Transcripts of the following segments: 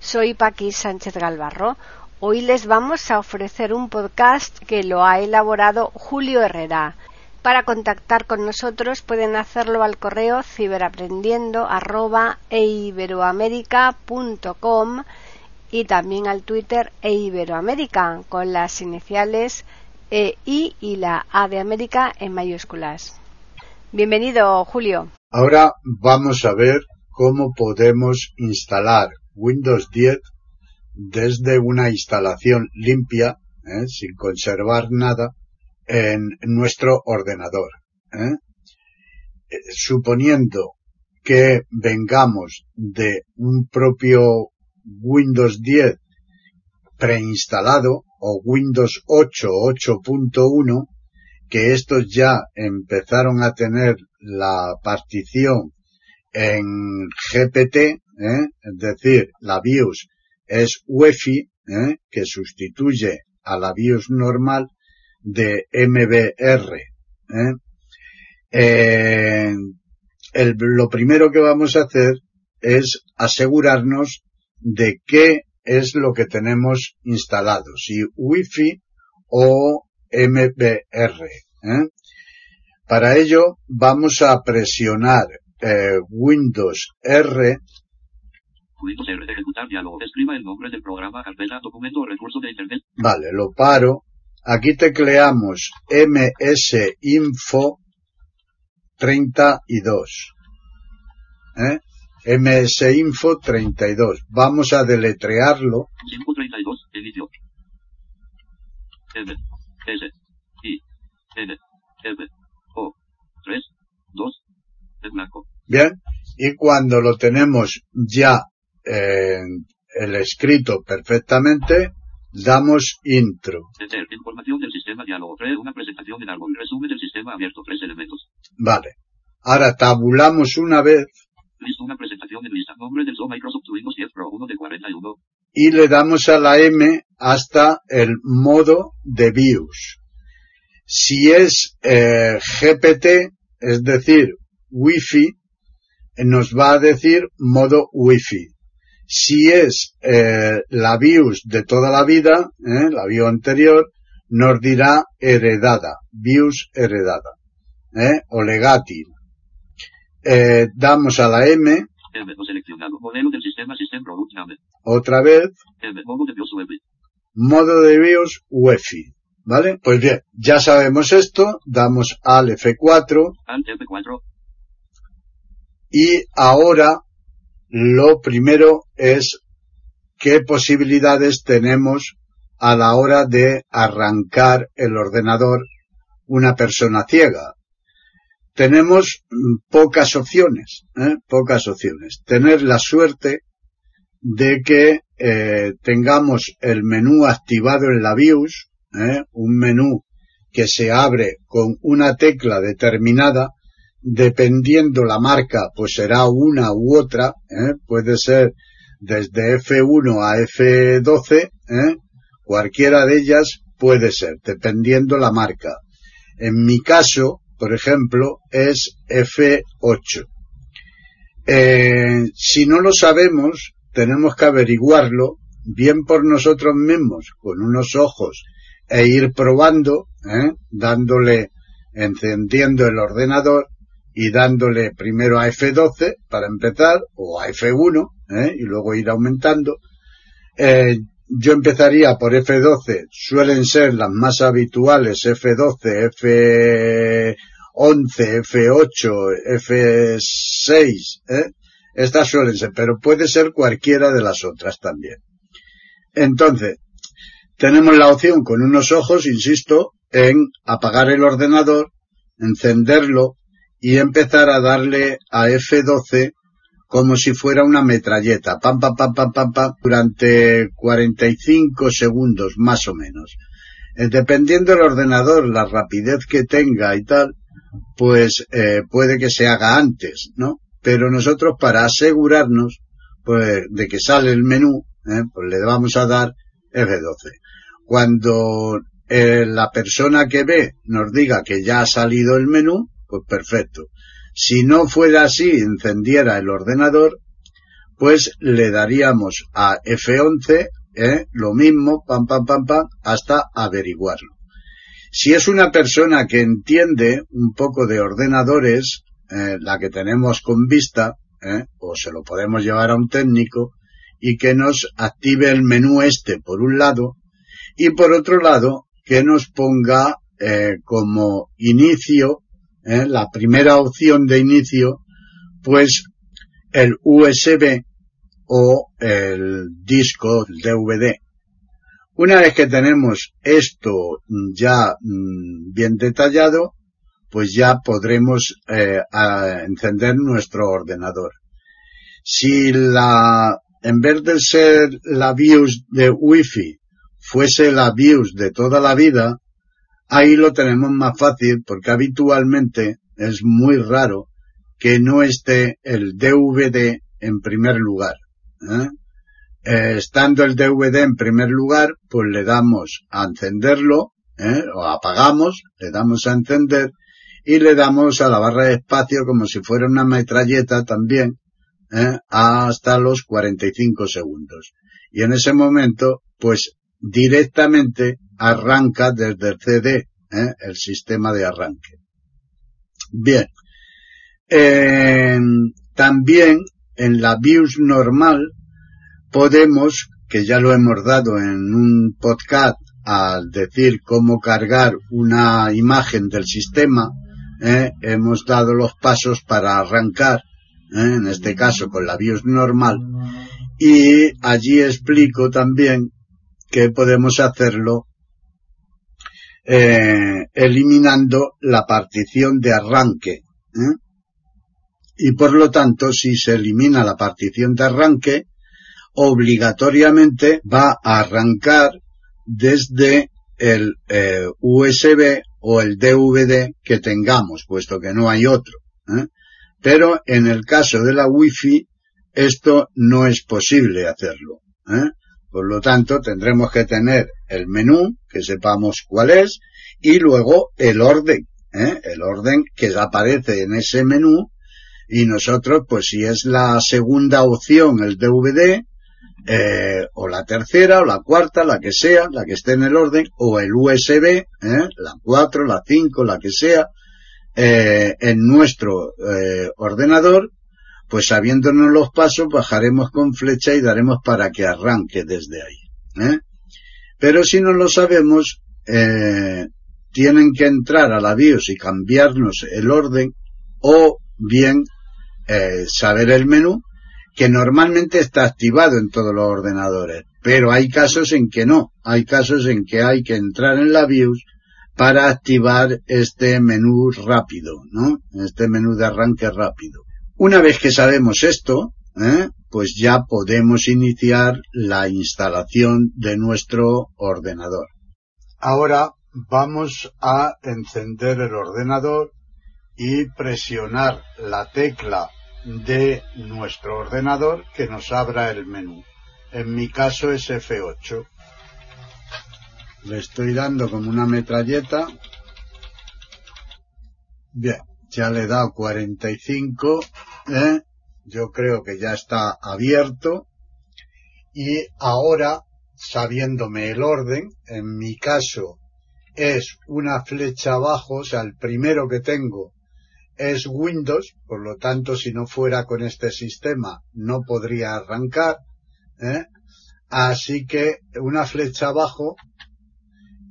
Soy Paqui Sánchez Galvarro. Hoy les vamos a ofrecer un podcast que lo ha elaborado Julio Herrera. Para contactar con nosotros pueden hacerlo al correo ciberaprendiendo@eiberoamerica.com y también al Twitter eiberoamerica con las iniciales e, I y la A de América en mayúsculas. Bienvenido, Julio. Ahora vamos a ver cómo podemos instalar Windows 10 desde una instalación limpia, ¿eh? sin conservar nada, en nuestro ordenador. ¿eh? Eh, suponiendo que vengamos de un propio Windows 10 preinstalado o Windows 8 8.1 que estos ya empezaron a tener la partición en GPT, ¿eh? es decir, la BIOS es UEFI, ¿eh? que sustituye a la BIOS normal de MBR. ¿eh? El, lo primero que vamos a hacer es asegurarnos de que es lo que tenemos instalado, si Wi-Fi o MBR. ¿eh? Para ello vamos a presionar eh, Windows R. Windows R, ejecutar diálogo, escriba el nombre del programa, carpeta, documento o recurso de internet. Vale, lo paro. Aquí tecleamos MS Info 32. ¿Eh? msinfo 32. Vamos a deletrearlo. 532, inicio. M, S, I, N, M, O, 3, 2, en blanco. Bien, y cuando lo tenemos ya en el escrito perfectamente, damos intro. Enter, información del sistema diálogo, una presentación en árbol, resumen del sistema abierto, tres elementos. Vale. Ahora tabulamos una vez Listo, una presentación en lista. Nombre del Zoom Microsoft Windows 10 Pro 1 de 41. y le damos a la M hasta el modo de BIOS. Si es eh, GPT, es decir, Wi-Fi, nos va a decir modo Wi-Fi. Si es eh, la BIOS de toda la vida, eh, la BIOS anterior, nos dirá heredada, BIOS heredada, eh, o legati. Eh, damos a la M, del sistema System Product otra vez, M, modo de BIOS web. modo de BIOS UEFI. ¿Vale? Pues bien, ya sabemos esto, damos al F4 Alt F4. Y ahora lo primero es qué posibilidades tenemos a la hora de arrancar el ordenador una persona ciega. Tenemos mm, pocas opciones, ¿eh? pocas opciones. Tener la suerte de que eh, tengamos el menú activado en la BIOS, ¿eh? un menú que se abre con una tecla determinada, dependiendo la marca, pues será una u otra, ¿eh? puede ser desde F1 a F12, ¿eh? cualquiera de ellas puede ser, dependiendo la marca. En mi caso, por ejemplo, es F8. Eh, si no lo sabemos, tenemos que averiguarlo bien por nosotros mismos, con unos ojos, e ir probando, ¿eh? dándole, encendiendo el ordenador y dándole primero a F12 para empezar, o a F1, ¿eh? y luego ir aumentando. Eh, yo empezaría por F12, suelen ser las más habituales, F12, F11, F8, F6, ¿eh? Estas suelen ser, pero puede ser cualquiera de las otras también. Entonces, tenemos la opción con unos ojos, insisto, en apagar el ordenador, encenderlo y empezar a darle a F12 como si fuera una metralleta, pam, pam, pam, pam, pam, pam, durante 45 segundos más o menos. Eh, dependiendo del ordenador, la rapidez que tenga y tal, pues eh, puede que se haga antes, ¿no? Pero nosotros para asegurarnos pues, de que sale el menú, ¿eh? pues le vamos a dar F12. Cuando la persona que ve nos diga que ya ha salido el menú, pues perfecto. Si no fuera así, encendiera el ordenador, pues le daríamos a F11 ¿eh? lo mismo, pam, pam, pam, pam, hasta averiguarlo. Si es una persona que entiende un poco de ordenadores, eh, la que tenemos con vista, ¿eh? o se lo podemos llevar a un técnico, y que nos active el menú este por un lado, y por otro lado, que nos ponga eh, como inicio, eh, la primera opción de inicio, pues el USB o el disco DVD. Una vez que tenemos esto ya mm, bien detallado, pues ya podremos eh, encender nuestro ordenador. Si la, en vez de ser la BIOS de Wi-Fi, fuese la BIOS de toda la vida, ahí lo tenemos más fácil porque habitualmente es muy raro que no esté el DVD en primer lugar. ¿eh? Eh, estando el DVD en primer lugar, pues le damos a encenderlo, ¿eh? o apagamos, le damos a encender y le damos a la barra de espacio como si fuera una metralleta también, hasta los 45 segundos. Y en ese momento, pues directamente arranca desde el CD, el sistema de arranque. Bien. también en la BIOS normal podemos, que ya lo hemos dado en un podcast al decir cómo cargar una imagen del sistema, ¿eh? hemos dado los pasos para arrancar, ¿eh? en este caso con la BIOS normal, y allí explico también que podemos hacerlo eh, eliminando la partición de arranque. Y por lo tanto, si se elimina la partición de arranque, obligatoriamente va a arrancar desde el eh, USB o el DVD que tengamos, puesto que no hay otro. ¿eh? Pero en el caso de la Wi-Fi, esto no es posible hacerlo. ¿eh? Por lo tanto, tendremos que tener el menú, que sepamos cuál es, y luego el orden, el orden que aparece en ese menú, y nosotros, pues si es la segunda opción el DVD, eh, o la tercera, o la cuarta, la que sea, la que esté en el orden, o el USB, ¿eh? la 4, la 5, la que sea, eh, en nuestro eh, ordenador, pues sabiéndonos los pasos, bajaremos con flecha y daremos para que arranque desde ahí. ¿eh? Pero si no lo sabemos, eh, tienen que entrar a la BIOS y cambiarnos el orden, o bien eh, saber el menú, que normalmente está activado en todos los ordenadores, pero hay casos en que no, hay casos en que hay que entrar en la BIOS para activar este menú rápido, ¿no? Este menú de arranque rápido. Una vez que sabemos esto, ¿eh? pues ya podemos iniciar la instalación de nuestro ordenador. Ahora vamos a encender el ordenador y presionar la tecla de nuestro ordenador que nos abra el menú. En mi caso es F8. Le estoy dando como una metralleta. Bien, ya le he dado 45. ¿eh? Yo creo que ya está abierto. Y ahora, sabiéndome el orden, en mi caso es una flecha abajo, o sea, el primero que tengo es Windows, por lo tanto, si no fuera con este sistema, no podría arrancar. ¿eh? Así que una flecha abajo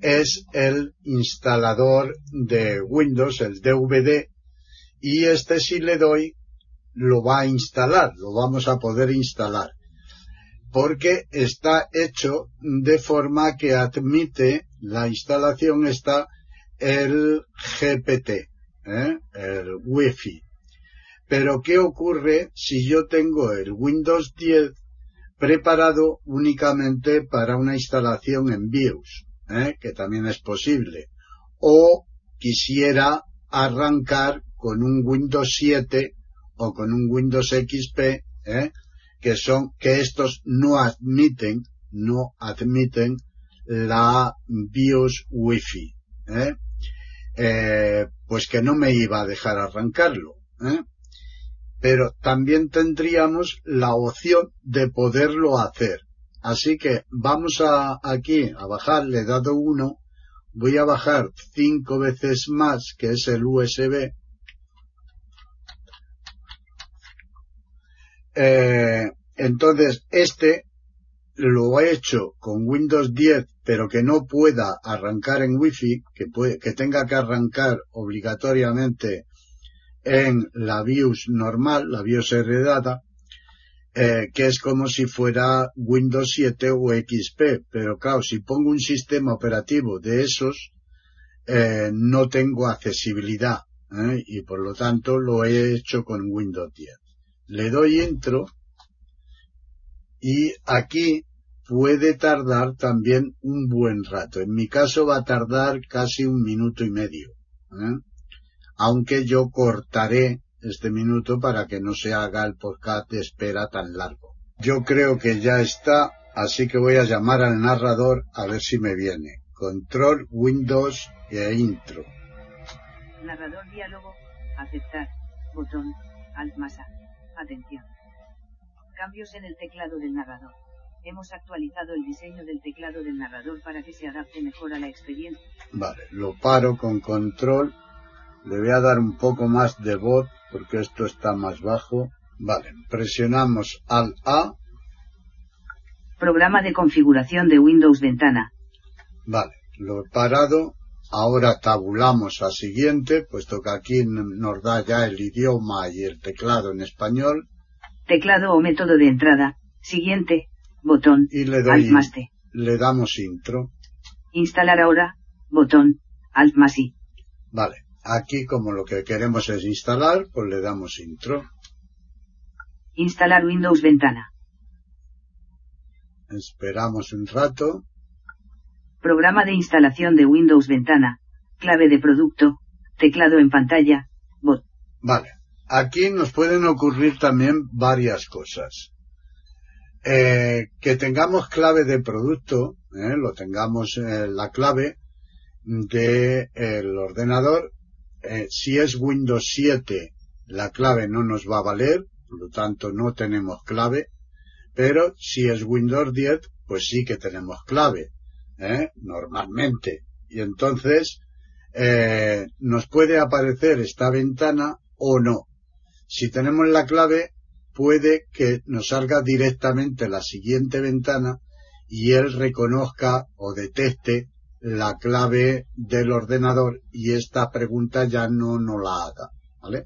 es el instalador de Windows, el DVD, y este si le doy, lo va a instalar, lo vamos a poder instalar, porque está hecho de forma que admite la instalación está el GPT, ¿eh? el wifi. Pero ¿qué ocurre si yo tengo el Windows 10 preparado únicamente para una instalación en BIOS, ¿eh? que también es posible? O quisiera arrancar con un Windows 7 o con un Windows XP, ¿eh? que son, que estos no admiten, no admiten la BIOS Wi-Fi, ¿eh? Eh, pues que no me iba a dejar arrancarlo, pero también tendríamos la opción de poderlo hacer. Así que vamos aquí a bajar, le he dado uno, voy a bajar cinco veces más, que es el USB, Eh, entonces, este lo he hecho con Windows 10, pero que no pueda arrancar en Wi-Fi, que, que tenga que arrancar obligatoriamente en la BIOS normal, la BIOS heredada, eh, que es como si fuera Windows 7 o XP. Pero claro, si pongo un sistema operativo de esos, eh, no tengo accesibilidad. Y por lo tanto lo he hecho con Windows 10 le doy intro y aquí puede tardar también un buen rato. En mi caso va a tardar casi un minuto y medio. ¿eh? Aunque yo cortaré este minuto para que no se haga el podcast de espera tan largo. Yo creo que ya está, así que voy a llamar al narrador a ver si me viene. Control, Windows e intro. Narrador diálogo, aceptar, botón, alt más Atención. Cambios en el teclado del narrador. Hemos actualizado el diseño del teclado del narrador para que se adapte mejor a la experiencia. Vale, lo paro con control. Le voy a dar un poco más de voz porque esto está más bajo. Vale, presionamos al A. Programa de configuración de Windows ventana. Vale, lo he parado Ahora tabulamos a siguiente, puesto que aquí nos da ya el idioma y el teclado en español. Teclado o método de entrada. Siguiente. Botón. Y le doy. Alt más T. Le damos intro. Instalar ahora. Botón. Alt más I. Vale. Aquí como lo que queremos es instalar, pues le damos intro. Instalar Windows ventana. Esperamos un rato. Programa de instalación de Windows Ventana. Clave de producto. Teclado en pantalla. Bot. Vale. Aquí nos pueden ocurrir también varias cosas. Eh, que tengamos clave de producto, eh, lo tengamos eh, la clave del ordenador. si es Windows 7, la clave no nos va a valer, por lo tanto no tenemos clave. Pero si es Windows 10, pues sí que tenemos clave. ¿Eh? normalmente. Y entonces eh, nos puede aparecer esta ventana o no. Si tenemos la clave, puede que nos salga directamente la siguiente ventana y él reconozca o detecte la clave del ordenador y esta pregunta ya no nos la haga. ¿vale?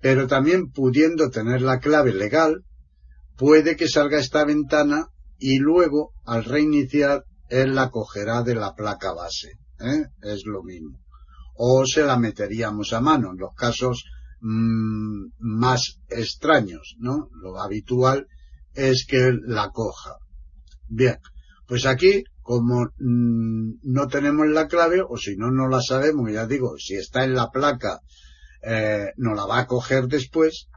Pero también pudiendo tener la clave legal, puede que salga esta ventana y luego al reiniciar él la cogerá de la placa base. ¿eh? Es lo mismo. O se la meteríamos a mano en los casos mm, más extraños, ¿no? Lo habitual es que él la coja. Bien, pues aquí, como mm, no tenemos la clave, o si no, no la sabemos, ya digo, si está en la placa, eh, no la va a coger después,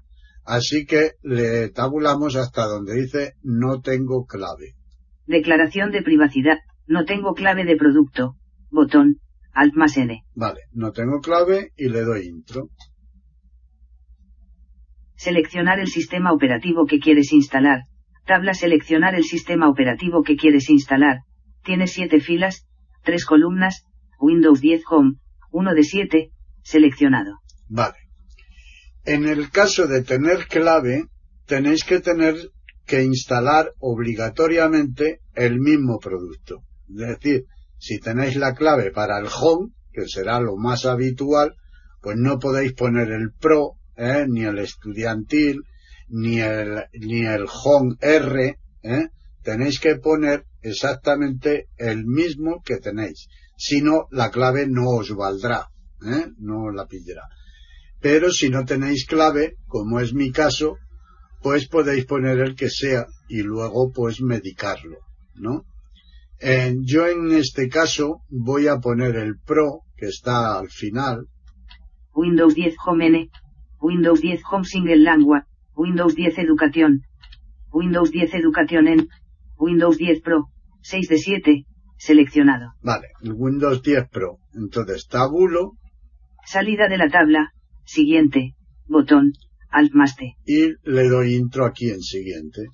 así que le tabulamos hasta donde dice no tengo clave. Declaración de privacidad. No tengo clave de producto. Botón. Alt más N. Vale, no tengo clave y le doy intro. Seleccionar el sistema operativo que quieres instalar. Tabla seleccionar el sistema operativo que quieres instalar. Tiene siete filas, tres columnas, Windows 10 Home, 1 de 7, seleccionado. Vale. En el caso de tener clave, tenéis que tener que instalar obligatoriamente el mismo producto. Es decir, si tenéis la clave para el home, que será lo más habitual, pues no podéis poner el pro, ¿eh? ni el estudiantil, ni el, ni el home R, ¿eh? tenéis que poner exactamente el mismo que tenéis. Si no, la clave no os valdrá, ¿eh? no la pillará. Pero si no tenéis clave, como es mi caso, pues podéis poner el que sea y luego pues medicarlo, ¿no? Eh, yo en este caso voy a poner el Pro, que está al final. Windows 10 Home N, Windows 10 Home Single Language, Windows 10 Educación, Windows 10 Educación en, Windows 10 Pro, 6 de 7, seleccionado. Vale, el Windows 10 Pro. Entonces tabulo. Salida de la tabla, siguiente, botón, Alt más T. Y le doy intro aquí en siguiente.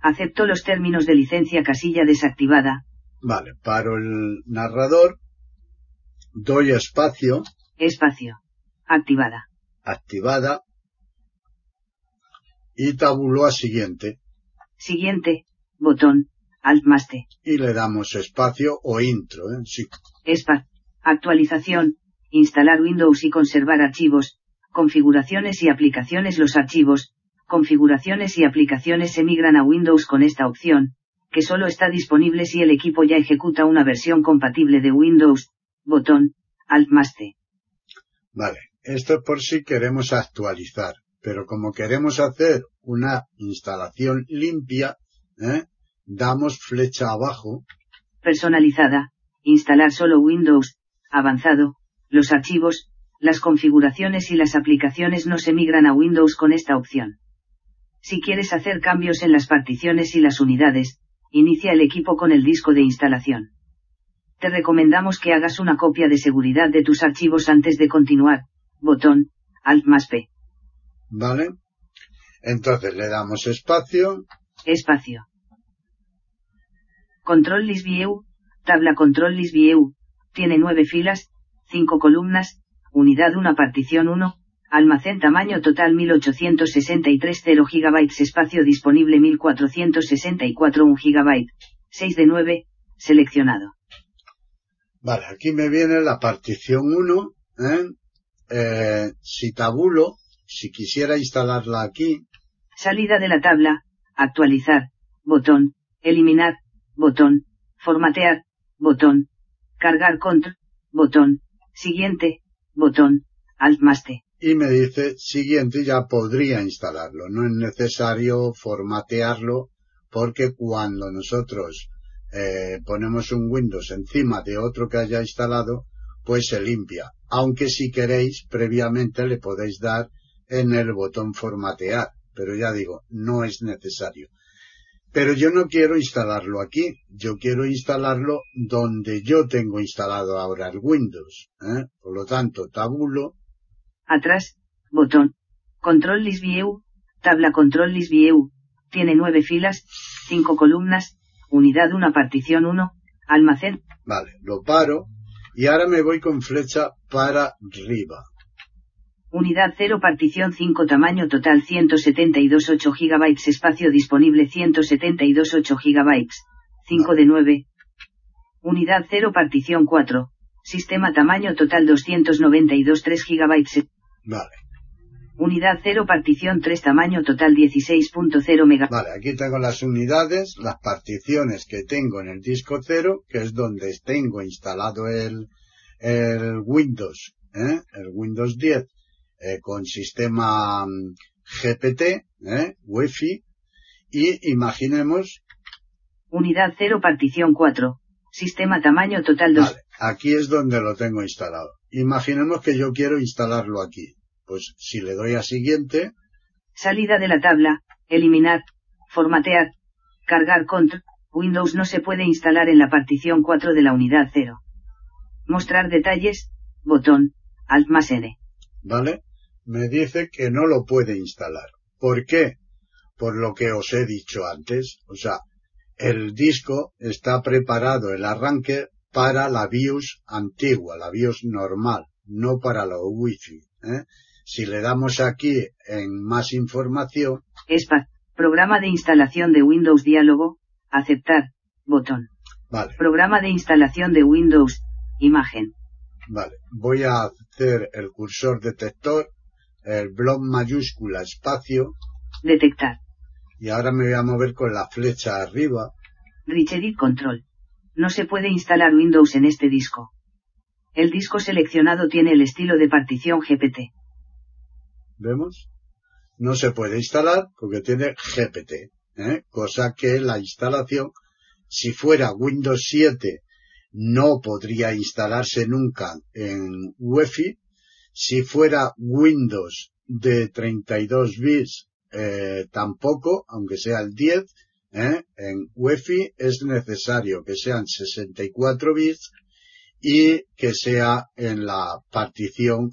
Acepto los términos de licencia casilla desactivada. Vale, paro el narrador. Doy espacio. Espacio. Activada. Activada. Y tabulo a siguiente. Siguiente. Botón. Alt más T. Y le damos espacio o intro. ¿eh? Sí. Espacio. Actualización. Instalar Windows y conservar archivos. Configuraciones y aplicaciones Los archivos, configuraciones y aplicaciones emigran a Windows con esta opción, que solo está disponible si el equipo ya ejecuta una versión compatible de Windows. Botón. Alt más T. Vale. Esto es por si queremos actualizar. Pero como queremos hacer una instalación limpia, ¿eh? damos flecha abajo. Personalizada. Instalar solo Windows. Avanzado. Los archivos, las configuraciones y las aplicaciones no se migran a Windows con esta opción. Si quieres hacer cambios en las particiones y las unidades, inicia el equipo con el disco de instalación. Te recomendamos que hagas una copia de seguridad de tus archivos antes de continuar. Botón, Alt más P. ¿Vale? Entonces le damos espacio. Espacio. Control List View, tabla Control List View, tiene nueve filas, cinco columnas, unidad 1 partición 1, almacén tamaño total 1863 0 GB espacio disponible 1464 1 GB, 6 de 9, seleccionado. Vale, aquí me viene la partición 1, ¿eh? Eh, si tabulo, si quisiera instalarla aquí. Salida de la tabla, actualizar, botón, eliminar, botón, formatear, botón, cargar control, botón, siguiente, Y me dice siguiente ya podría instalarlo. No es necesario formatearlo porque cuando nosotros eh, ponemos un Windows encima de otro que haya instalado, pues se limpia. Aunque si queréis, previamente le podéis dar en el botón formatear. Pero ya digo, no es necesario. Pero yo no quiero instalarlo aquí, yo quiero instalarlo donde yo tengo instalado ahora el Windows. ¿eh? Por lo tanto, tabulo. Atrás, botón. Control List View, tabla Control List View. Tiene nueve filas, cinco columnas, unidad una partición 1, almacén. Vale, lo paro y ahora me voy con flecha para arriba. Unidad 0 partición 5 tamaño total 172 8 GB espacio disponible 172 8 GB. 5 de 9. Unidad 0 partición 4. Sistema tamaño total 292 3 GB. Vale. Unidad 0 partición 3 tamaño total 16.0 MB. Vale, aquí tengo las unidades, las particiones que tengo en el disco 0, que es donde tengo instalado el, el Windows, ¿eh? el Windows 10 eh, con sistema mm, GPT, eh, Wi-Fi, y imaginemos. Unidad 0, partición 4. Sistema tamaño total 2. Vale, aquí es donde lo tengo instalado. Imaginemos que yo quiero instalarlo aquí. Pues si le doy a siguiente. Salida de la tabla, eliminar, formatear, cargar control. Windows no se puede instalar en la partición 4 de la unidad 0. Mostrar detalles, botón, Alt más N. ¿Vale? Me dice que no lo puede instalar. ¿Por qué? Por lo que os he dicho antes. O sea, el disco está preparado, el arranque, para la BIOS antigua, la BIOS normal, no para la Wi-Fi. ¿eh? Si le damos aquí en más información. ESPA, programa de instalación de Windows Diálogo, aceptar, botón. Vale. Programa de instalación de Windows, imagen. Vale, voy a hacer el cursor detector el blog mayúscula espacio. Detectar. Y ahora me voy a mover con la flecha arriba. Rich Edit Control. No se puede instalar Windows en este disco. El disco seleccionado tiene el estilo de partición GPT. ¿Vemos? No se puede instalar porque tiene GPT, ¿eh? cosa que la instalación, si fuera Windows 7, no podría instalarse nunca en UEFI. Si fuera Windows de 32 bits, eh, tampoco, aunque sea el 10, ¿eh? en UEFI es necesario que sean 64 bits y que sea en la partición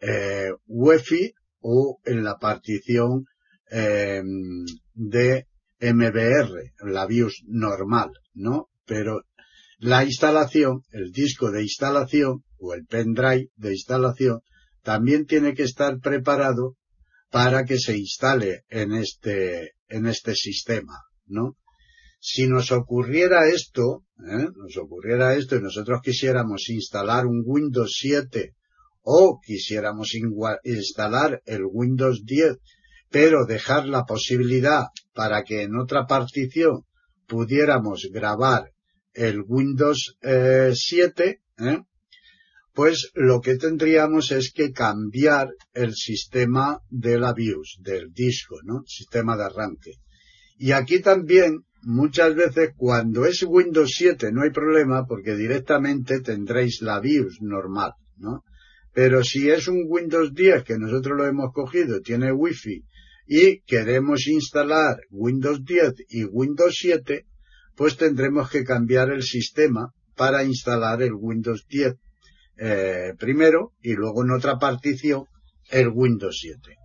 eh, UEFI o en la partición eh, de MBR, la BIOS normal, ¿no? Pero la instalación, el disco de instalación o el pendrive de instalación también tiene que estar preparado para que se instale en este, en este sistema, ¿no? Si nos ocurriera esto, ¿eh? nos ocurriera esto y nosotros quisiéramos instalar un Windows 7 o quisiéramos instalar el Windows 10, pero dejar la posibilidad para que en otra partición pudiéramos grabar el Windows 7, ¿eh? Pues lo que tendríamos es que cambiar el sistema de la BIOS, del disco, ¿no? Sistema de arranque. Y aquí también muchas veces cuando es Windows 7 no hay problema porque directamente tendréis la BIOS normal, ¿no? Pero si es un Windows 10 que nosotros lo hemos cogido, tiene Wi-Fi y queremos instalar Windows 10 y Windows 7, pues tendremos que cambiar el sistema para instalar el Windows 10 eh, primero y luego en otra partición el Windows 7.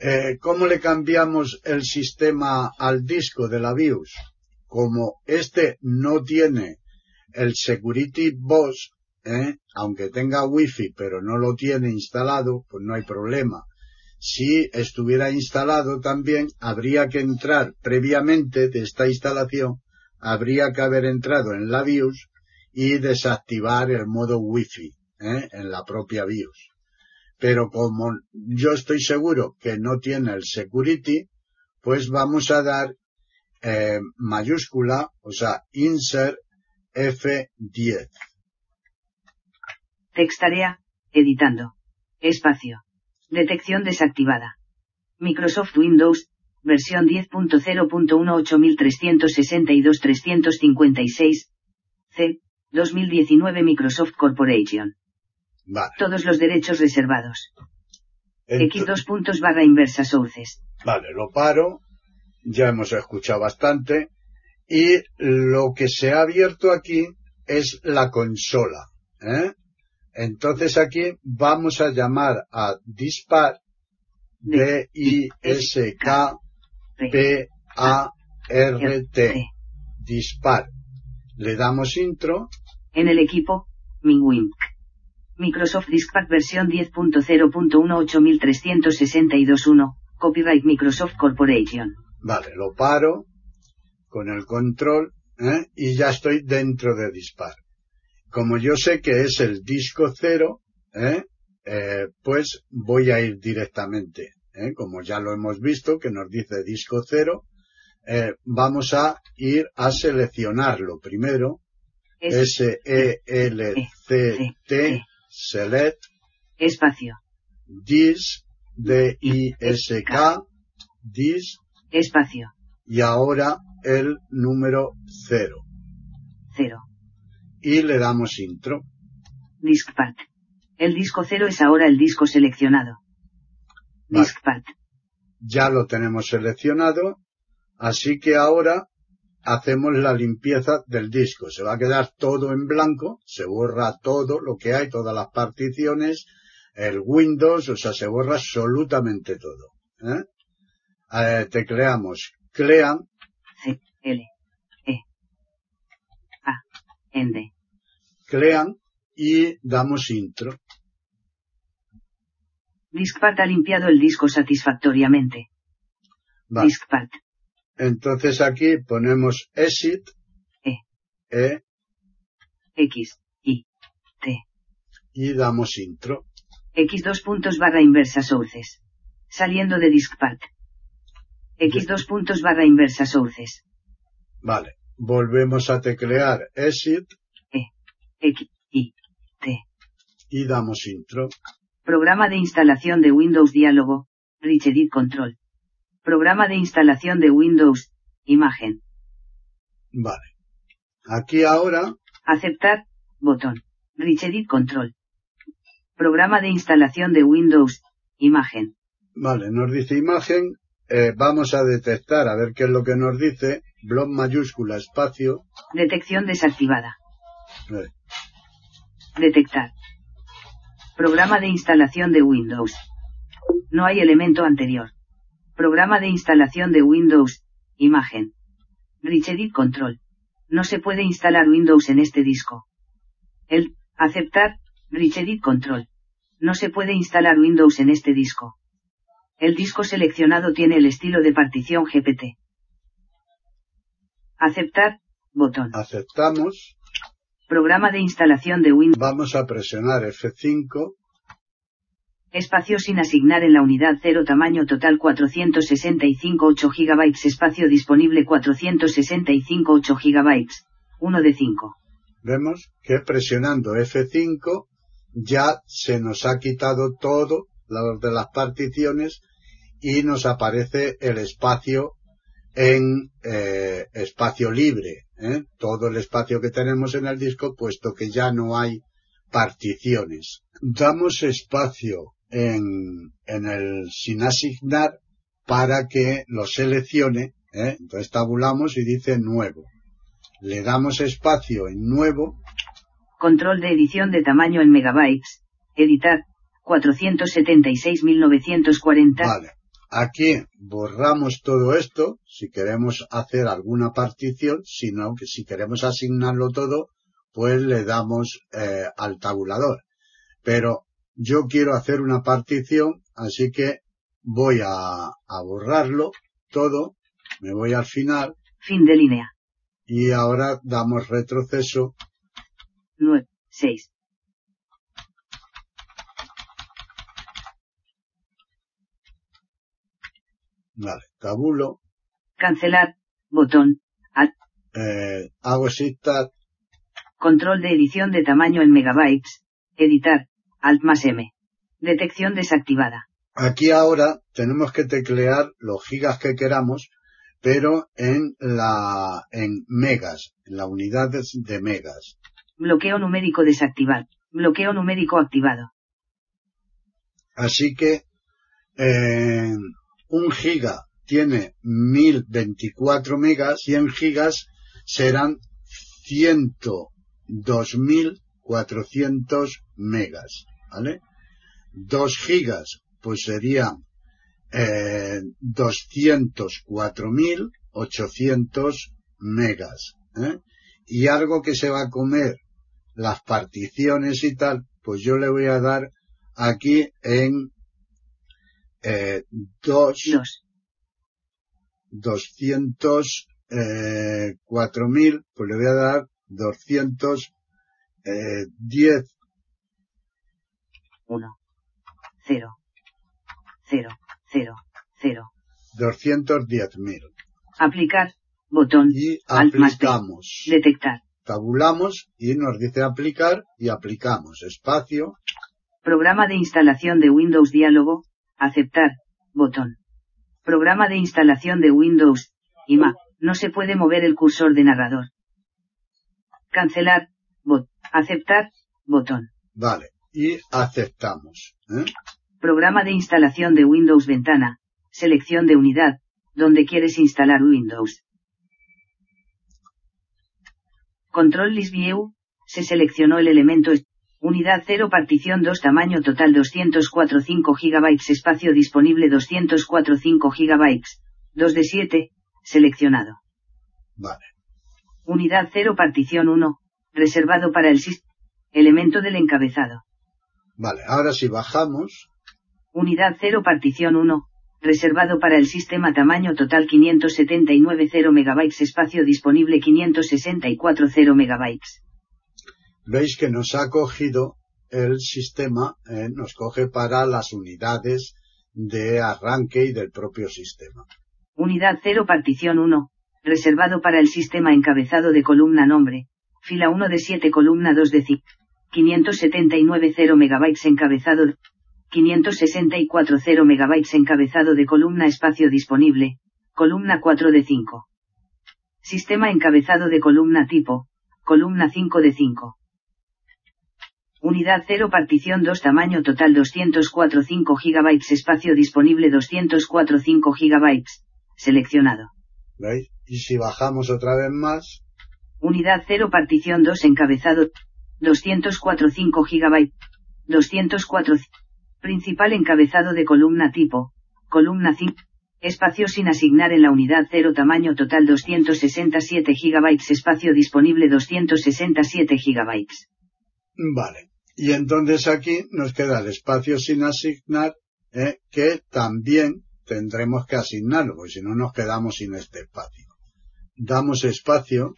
Eh, ¿Cómo le cambiamos el sistema al disco de la BIOS? Como este no tiene el Security Boss, eh, aunque tenga Wi-Fi pero no lo tiene instalado, pues no hay problema. Si estuviera instalado también, habría que entrar previamente de esta instalación, habría que haber entrado en la BIOS y desactivar el modo Wi-Fi eh, en la propia BIOS pero como yo estoy seguro que no tiene el security, pues vamos a dar eh, mayúscula, o sea, insert F10. Textarea, editando. Espacio. Detección desactivada. Microsoft Windows, versión 10.0.18362-356, C, 2019 Microsoft Corporation. Todos los derechos reservados. X dos puntos barra inversa sources. Vale, lo paro. Ya hemos escuchado bastante. Y lo que se ha abierto aquí es la consola. ¿eh? Entonces aquí vamos a llamar a dispar D-I-S-K-P-A-R-T. Dispar. Le damos intro. En el equipo, Mingwink. Microsoft Diskpad versión 10.0.18362.1, copyright Microsoft Corporation. Vale, lo paro con el control ¿eh? y ya estoy dentro de Dispar. Como yo sé que es el disco cero, ¿eh? Eh, pues voy a ir directamente. Como ya lo hemos visto, que nos dice disco cero, vamos a ir a seleccionarlo primero. S-E-L-C-T select espacio. dis d i s k dis espacio. y ahora el número 0 0 y le damos intro. Disk part. El disco 0 es ahora el disco seleccionado. Disk part. Ya lo tenemos seleccionado así que ahora hacemos la limpieza del disco. Se va a quedar todo en blanco, se borra todo lo que hay, todas las particiones, el Windows, o sea, se borra absolutamente todo. ¿eh? Eh, tecleamos clean. C, L, E, A, N, D. Clean y damos intro. Diskpart ha limpiado el disco satisfactoriamente. Diskpart. Entonces aquí ponemos exit. E. E. X. Y. T. Y damos intro. X dos puntos barra inversa sources. Saliendo de diskpart. X dos puntos barra inversa sources. Vale. Volvemos a teclear exit. E. X. Y. T. Y damos intro. Programa de instalación de Windows Diálogo, Rich Edit Control. Programa de instalación de Windows, imagen. Vale. Aquí ahora, Aceptar, botón. Rich Edit Control. Programa de instalación de Windows, imagen. vale, nos dice imagen, eh, vamos a detectar, a ver qué es lo que nos dice, blog mayúscula espacio, Detección desactivada. eh, Detectar. Programa de instalación de Windows. No hay elemento anterior. Programa de instalación de Windows, imagen. Rich Edit Control. No se puede instalar Windows en este disco. El, aceptar, Rich Edit Control. No se puede instalar Windows en este disco. El disco seleccionado tiene el estilo de partición GPT. Aceptar, botón. aceptamos, Programa de instalación de Windows. vamos a presionar F5, Espacio sin asignar en la unidad 0 tamaño total 465 8 GB espacio disponible 465 8 GB. 1 de 5. vemos que presionando F5 ya se nos ha quitado todo lo de las particiones y nos aparece el espacio en eh, espacio libre, ¿eh? todo el espacio que tenemos en el disco, puesto que ya no hay particiones. Damos espacio en, en el sin asignar para que lo seleccione, ¿eh? entonces tabulamos y dice nuevo. Le damos espacio en nuevo, Control de edición de tamaño en megabytes. Editar. 476.940. vale. Aquí borramos todo esto, si queremos hacer alguna partición, si no, que si queremos asignarlo todo, pues le damos eh, al tabulador. Pero yo quiero hacer una partición, así que voy a, a borrarlo todo, me voy al final Fin de línea. y ahora damos retroceso 9. 6. Vale, tabulo, Cancelar. Botón. Alt. eh, hago Shift-Tab, Control de edición de tamaño en megabytes. Editar. Alt más M. Detección desactivada. Aquí ahora tenemos que teclear los gigas que queramos, pero en la, en megas, en la unidad de, de megas. Bloqueo numérico desactivado. Bloqueo numérico activado. Así que, eh, un giga tiene 1024 megas, 100 gigas serán 102.400 megas, ¿vale? 2 gigas, pues serían eh, 204.800 megas, ¿eh? Y algo que se va a comer las particiones y tal, pues yo le voy a dar aquí en eh, dos, 2. 200, eh, 4.000, pues le voy a dar 210 1. 0. 0. 0. 0. 210.000. Aplicar. Botón. Y aplicamos. Detectar. Tabulamos y nos dice aplicar y aplicamos. Espacio. Programa de instalación de Windows Diálogo. Aceptar. Botón. Programa de instalación de Windows. IMA. No se puede mover el cursor de narrador. Cancelar. Aceptar. Botón. Vale. Y aceptamos. ¿eh? Programa de instalación de Windows Ventana. Selección de unidad. Donde quieres instalar Windows. Control List View. Se seleccionó el elemento Unidad 0 partición 2 tamaño total 204.5 GB espacio disponible 204.5 GB. 2 de 7. Seleccionado. Vale. Unidad 0 partición 1. Reservado para el sistema. Elemento del encabezado. Vale. Ahora si bajamos, Unidad 0 partición 1. Reservado para el sistema tamaño total 579 0 MB espacio disponible 564 0 MB. veis que nos ha cogido el sistema, eh, nos coge para las unidades de arranque y del propio sistema. Unidad 0 partición 1. Reservado para el sistema encabezado de columna nombre. Fila 1 de 7 columna 2 de 5. 579 0 megabytes encabezado 564 0 megabytes encabezado de columna espacio disponible, columna 4 de 5. Sistema encabezado de columna tipo, columna 5 de 5. Unidad 0 partición 2 tamaño total 204 5 GB espacio disponible 204 5 GB. Seleccionado. ¿Veis? Y si bajamos otra vez más. Unidad 0 partición 2 encabezado 204 5 GB. 204 Principal encabezado de columna tipo, columna 5. Espacio sin asignar en la unidad 0 tamaño total 267 GB espacio disponible 267 GB. Vale. Y entonces aquí nos queda el espacio sin asignar, eh, que también tendremos que asignarlo, porque si no nos quedamos sin este espacio. Damos espacio.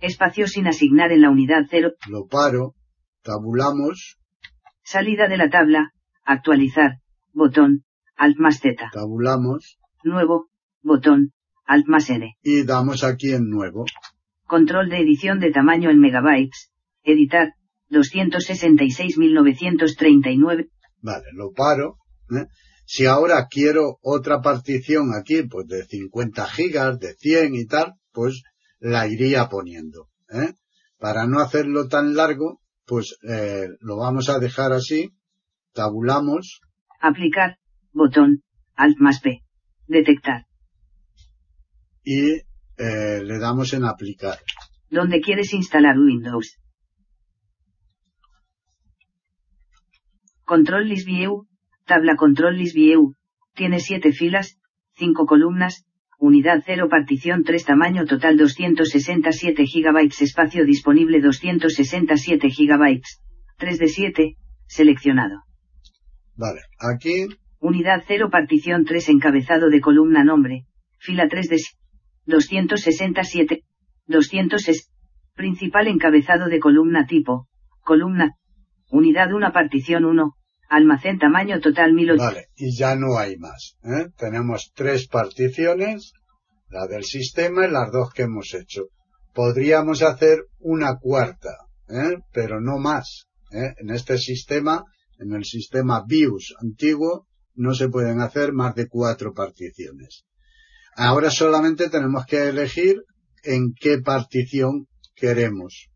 Espacio sin asignar en la unidad 0. Lo paro. Tabulamos. Salida de la tabla. Actualizar. Botón. Alt más Z. Tabulamos. Nuevo. Botón. Alt más N. Y damos aquí en nuevo. Control de edición de tamaño en megabytes. Editar. 266.939. Vale, lo paro. ¿eh? Si ahora quiero otra partición aquí, pues de 50 gigas, de 100 y tal, pues la iría poniendo. ¿eh? Para no hacerlo tan largo, pues eh, lo vamos a dejar así. Tabulamos. Aplicar. Botón. Alt más P. Detectar. Y eh, le damos en aplicar. ¿Dónde quieres instalar Windows? Control List View, tabla Control List View, tiene 7 filas, 5 columnas, unidad 0 partición 3 tamaño total 267 GB espacio disponible 267 GB, 3 de 7, seleccionado. Vale, aquí. Unidad 0 partición 3 encabezado de columna nombre, fila 3 de 267, 200 principal encabezado de columna tipo, columna, unidad 1 partición 1, almacén tamaño total 1080. Vale, y ya no hay más. ¿eh? Tenemos tres particiones, la del sistema y las dos que hemos hecho. Podríamos hacer una cuarta, ¿eh? pero no más. ¿eh? En este sistema, en el sistema BIOS antiguo, no se pueden hacer más de cuatro particiones. Ahora solamente tenemos que elegir en qué partición queremos.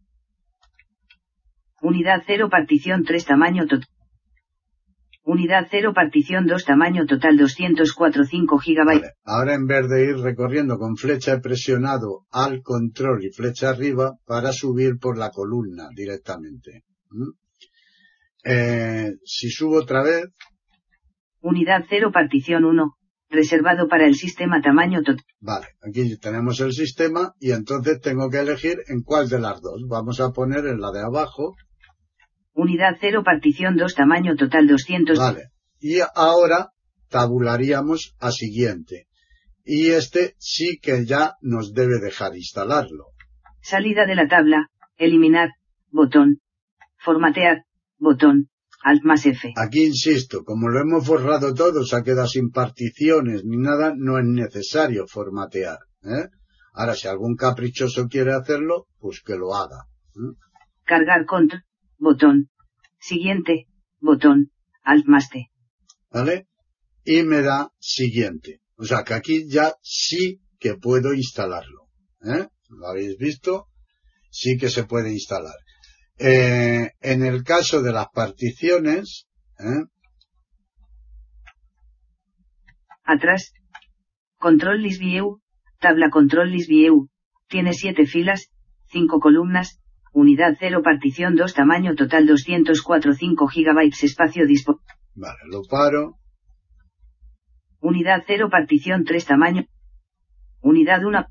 Unidad 0 partición 3 tamaño total. Unidad 0 partición 2 tamaño total 204 5 GB. Vale, ahora en vez de ir recorriendo con flecha presionado al control y flecha arriba para subir por la columna directamente. ¿Mm? Eh, si subo otra vez. Unidad 0 partición 1. Reservado para el sistema tamaño total. Vale, aquí tenemos el sistema y entonces tengo que elegir en cuál de las dos. Vamos a poner en la de abajo. Unidad 0 partición 2 tamaño total 200. Vale. Y ahora tabularíamos a siguiente. Y este sí que ya nos debe dejar instalarlo. Salida de la tabla. Eliminar. Botón. Formatear. Botón. Alt más F. Aquí insisto, como lo hemos borrado todo, se ha quedado sin particiones ni nada, no es necesario formatear. ¿eh? Ahora, si algún caprichoso quiere hacerlo, pues que lo haga. ¿eh? Cargar control. Botón. Siguiente. Botón. Alt más T. ¿Vale? Y me da siguiente. O sea que aquí ya sí que puedo instalarlo. ¿eh? ¿Lo habéis visto? Sí que se puede instalar. Eh, en el caso de las particiones, ¿eh? Atrás. Control list view. Tabla control list view. Tiene 7 filas, 5 columnas, unidad 0 partición 2 tamaño total 204 5 GB espacio dispo. Vale, lo paro. Unidad 0 partición 3 tamaño. Unidad 1.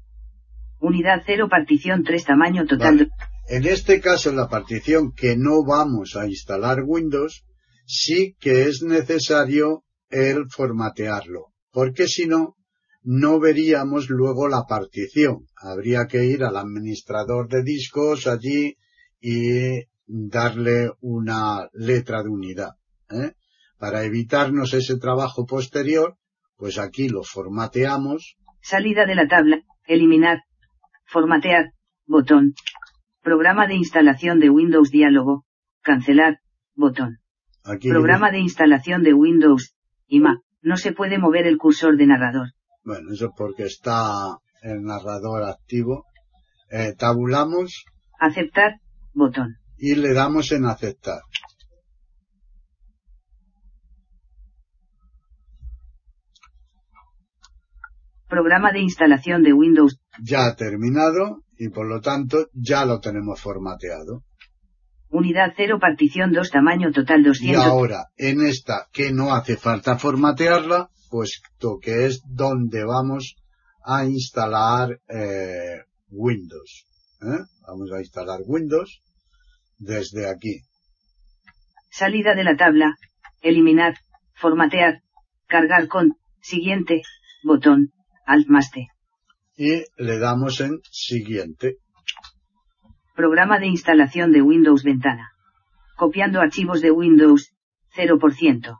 Unidad 0 partición 3 tamaño total. Vale. En este caso, en la partición que no vamos a instalar Windows, sí que es necesario el formatearlo, porque si no, no veríamos luego la partición. Habría que ir al administrador de discos allí y darle una letra de unidad. ¿eh? Para evitarnos ese trabajo posterior, pues aquí lo formateamos. Salida de la tabla, eliminar, formatear, botón. Programa de instalación de Windows Diálogo, Cancelar, botón. Aquí Programa de instalación de Windows y Mac. No se puede mover el cursor de narrador. Bueno, eso es porque está el narrador activo. Eh, tabulamos Aceptar, botón. y le damos en aceptar. Programa de instalación de Windows. Ya ha terminado y por lo tanto ya lo tenemos formateado. Unidad 0, partición 2, tamaño total Y 200. ahora, en esta que no hace falta formatearla, puesto que es donde vamos a instalar eh, Windows. ¿eh? Vamos a instalar Windows desde aquí. Salida de la tabla. Eliminar. Formatear. Cargar con. Siguiente. Botón. Alt más T. Y le damos en siguiente. Programa de instalación de Windows ventana. Copiando archivos de Windows. 0%.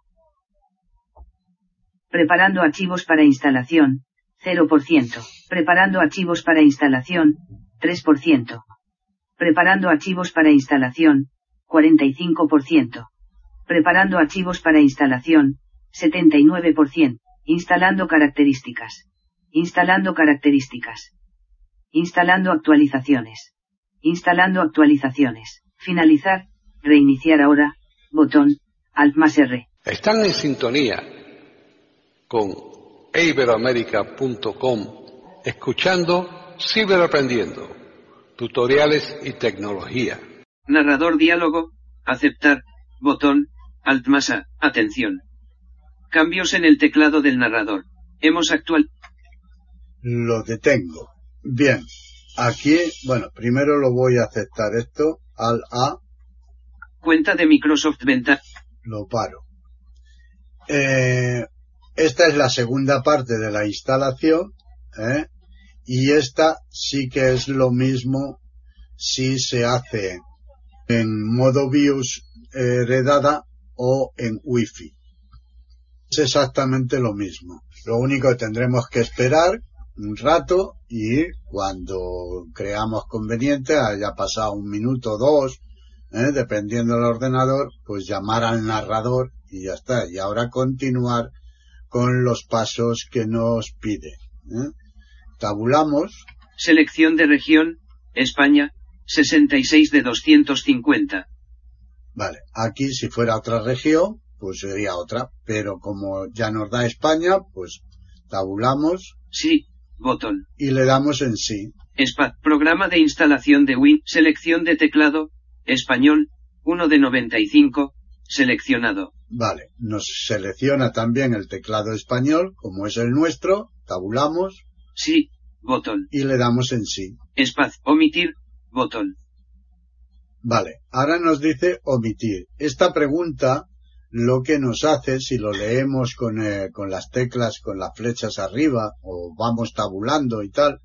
Preparando archivos para instalación. 0%. Preparando archivos para instalación. 3%. Preparando archivos para instalación. 45%. Preparando archivos para instalación. 79%. Instalando características. Instalando características. Instalando actualizaciones. Instalando actualizaciones. Finalizar. Reiniciar ahora. Botón. Alt más R. Están en sintonía con iberoamerica.com escuchando Ciberaprendiendo, tutoriales y tecnología. Narrador diálogo, aceptar, botón, alt más A, atención. Cambios en el teclado del narrador. Hemos actual. Lo detengo. Bien. Aquí, bueno, primero lo voy a aceptar esto. Al A Cuenta de Microsoft Venta. lo paro. Eh, esta es la segunda parte de la instalación. ¿eh? Y esta sí que es lo mismo si se hace en modo BIOS eh, heredada o en Wi-Fi. Es exactamente lo mismo. Lo único que tendremos que esperar un rato y cuando creamos conveniente, haya pasado un minuto o dos, ¿eh? dependiendo del ordenador, pues llamar al narrador y ya está. Y ahora continuar con los pasos que nos pide. ¿eh? Tabulamos, Selección de región, España, 66 de 250. vale, aquí si fuera otra región, pues sería otra, pero como ya nos da España, pues tabulamos Sí, botón. y le damos en sí. Spa, programa de instalación de Win, selección de teclado, español, 1 de 95, seleccionado. Vale, nos selecciona también el teclado español, como es el nuestro, tabulamos Sí, botón. y le damos en sí. Espacio, omitir, botón. Vale, ahora nos dice omitir. Esta pregunta lo que nos hace, si lo leemos con, eh, con las teclas, con las flechas arriba, o vamos tabulando y tal,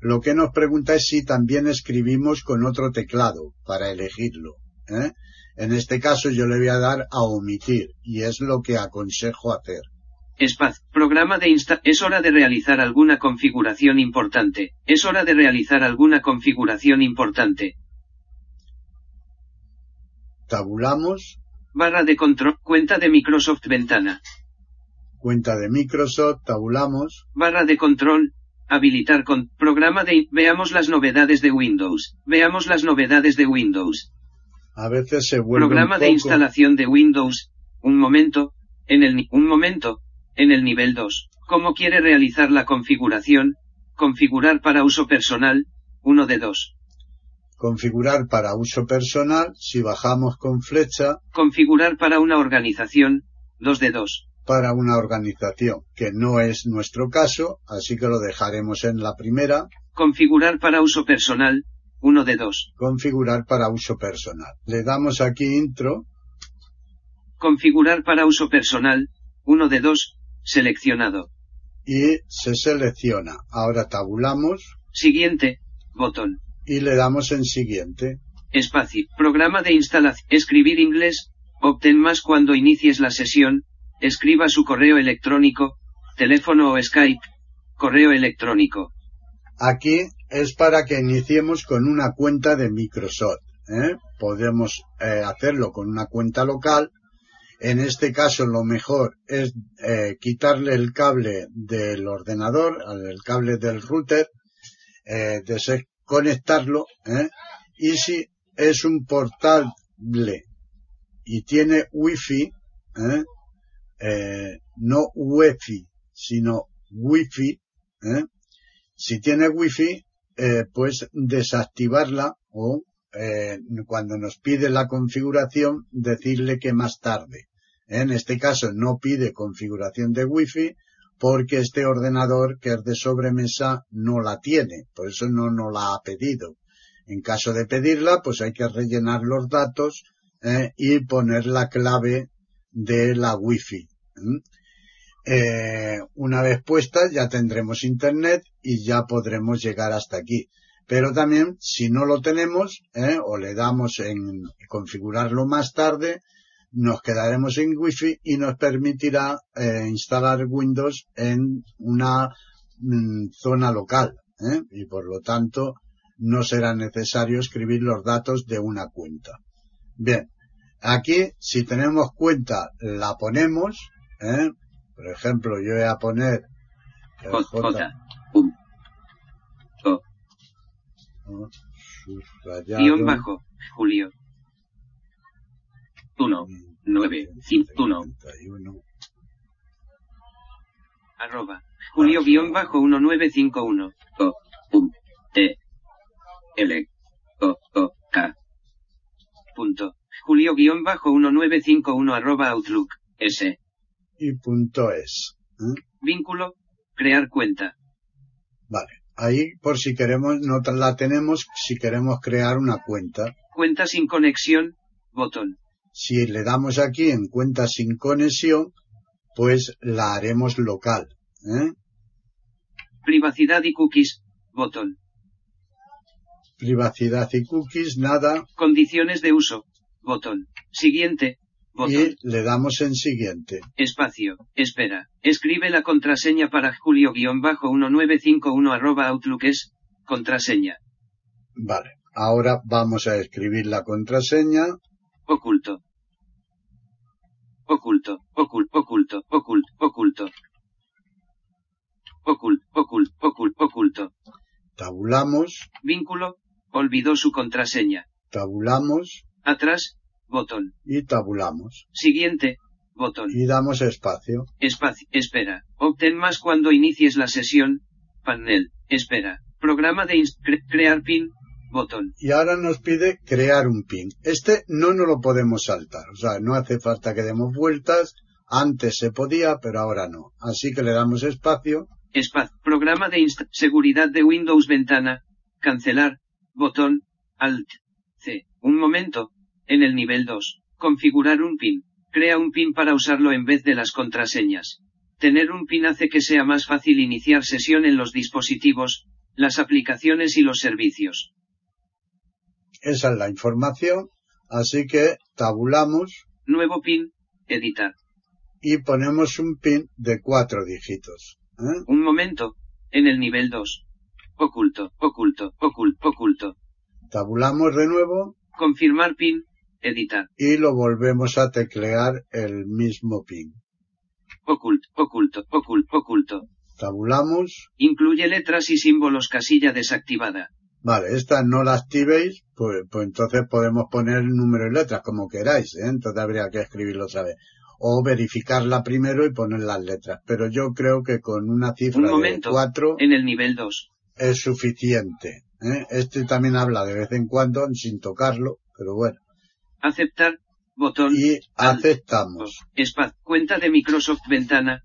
lo que nos pregunta es si también escribimos con otro teclado para elegirlo. ¿eh? En este caso yo le voy a dar a omitir, y es lo que aconsejo hacer. Espacio, programa de insta, es hora de realizar alguna configuración importante, es hora de realizar alguna configuración importante. Tabulamos, Barra de control, cuenta de Microsoft ventana. cuenta de Microsoft, tabulamos, Barra de control, habilitar con, programa de, veamos las novedades de Windows, veamos las novedades de Windows. A veces se vuelve Programa un de instalación de Windows, un momento, en el, un momento, en el nivel 2. ¿Cómo quiere realizar la configuración? Configurar para uso personal, 1 de 2. configurar para uso personal, si bajamos con flecha, Configurar para una organización, 2 de 2. para una organización, que no es nuestro caso, así que lo dejaremos en la primera, Configurar para uso personal, 1 de 2. configurar para uso personal. Le damos aquí intro, Configurar para uso personal, 1 de 2, seleccionado. y se selecciona. Ahora tabulamos Siguiente, botón. y le damos en siguiente. Espacio. Programa de instalación. Escribir inglés. Obtén más cuando inicies la sesión. Escriba su correo electrónico, teléfono o Skype. Correo electrónico. Aquí es para que iniciemos con una cuenta de Microsoft. ¿eh? podemos eh, hacerlo con una cuenta local. En este caso lo mejor es eh, quitarle el cable del ordenador, el cable del router, desconectarlo y si es un portable y tiene wifi, no wifi, sino wifi, si tiene wifi, pues desactivarla o eh, cuando nos pide la configuración, decirle que más tarde. En este caso no pide configuración de Wi-Fi porque este ordenador que es de sobremesa no la tiene, por eso no nos la ha pedido. En caso de pedirla, pues hay que rellenar los datos eh, y poner la clave de la Wi-Fi. Eh, una vez puesta ya tendremos internet y ya podremos llegar hasta aquí pero también si no lo tenemos ¿eh? o le damos en configurarlo más tarde, nos quedaremos en Wi-Fi y nos permitirá eh, instalar Windows en una mm, zona local ¿eh? y por lo tanto no será necesario escribir los datos de una cuenta. Bien, aquí si tenemos cuenta la ponemos, por ejemplo yo voy a poner Guión bajo, Julio. 1, 9, 1. Arroba, Julio guion bajo 1951. O, U, T, L, O, O, K. Punto. Julio guion bajo 1951 arroba Outlook, S. Y punto es. ¿eh? Vínculo, crear cuenta. Vale. Ahí, por si queremos, no la tenemos si queremos crear una cuenta. Cuenta sin conexión, botón. Si le damos aquí en cuenta sin conexión, pues la haremos local. ¿eh? Privacidad y cookies, botón. Privacidad y cookies, nada. Condiciones de uso, botón. Siguiente, y le damos en siguiente. Espacio. Espera. Escribe la contraseña para julio-1951 arroba outlook es contraseña. Vale. Ahora vamos a escribir la contraseña. Oculto. Oculto, oculto, oculto, oculto, oculto. Oculto, oculto, oculto, oculto. Tabulamos. Vínculo. Olvidó su contraseña. Tabulamos. Atrás, Botón. Y tabulamos. Siguiente. Botón. Y damos espacio. Espacio. Espera. Obtén más cuando inicies la sesión. Panel. Espera. Programa de crear pin. Botón. Y ahora nos pide crear un pin. Este no nos lo podemos saltar. O sea, no hace falta que demos vueltas. Antes se podía, pero ahora no. Así que le damos espacio. Espacio. Programa de seguridad de Windows ventana. Cancelar. Botón. Alt. C. Un momento. En el nivel 2, configurar un PIN. Crea un PIN para usarlo en vez de las contraseñas. Tener un PIN hace que sea más fácil iniciar sesión en los dispositivos, las aplicaciones y los servicios. Esa es la información, así que tabulamos. Nuevo PIN, editar. Y ponemos un PIN de cuatro dígitos. ¿eh? Un momento, en el nivel 2. Oculto, oculto, oculto, oculto. Tabulamos de nuevo. Confirmar PIN, Editar. Y lo volvemos a teclear el mismo pin. Oculto, oculto, oculto, oculto. Tabulamos. Incluye letras y símbolos casilla desactivada. Vale, esta no la activéis, pues, pues entonces podemos poner número y letras como queráis, ¿eh? entonces habría que escribirlo otra vez. O verificarla primero y poner las letras. Pero yo creo que con una cifra de 4 en el nivel 2 es suficiente. ¿eh? Este también habla de vez en cuando sin tocarlo, pero bueno. Aceptar. Botón. Y aceptamos. Espacio. Cuenta de Microsoft Ventana.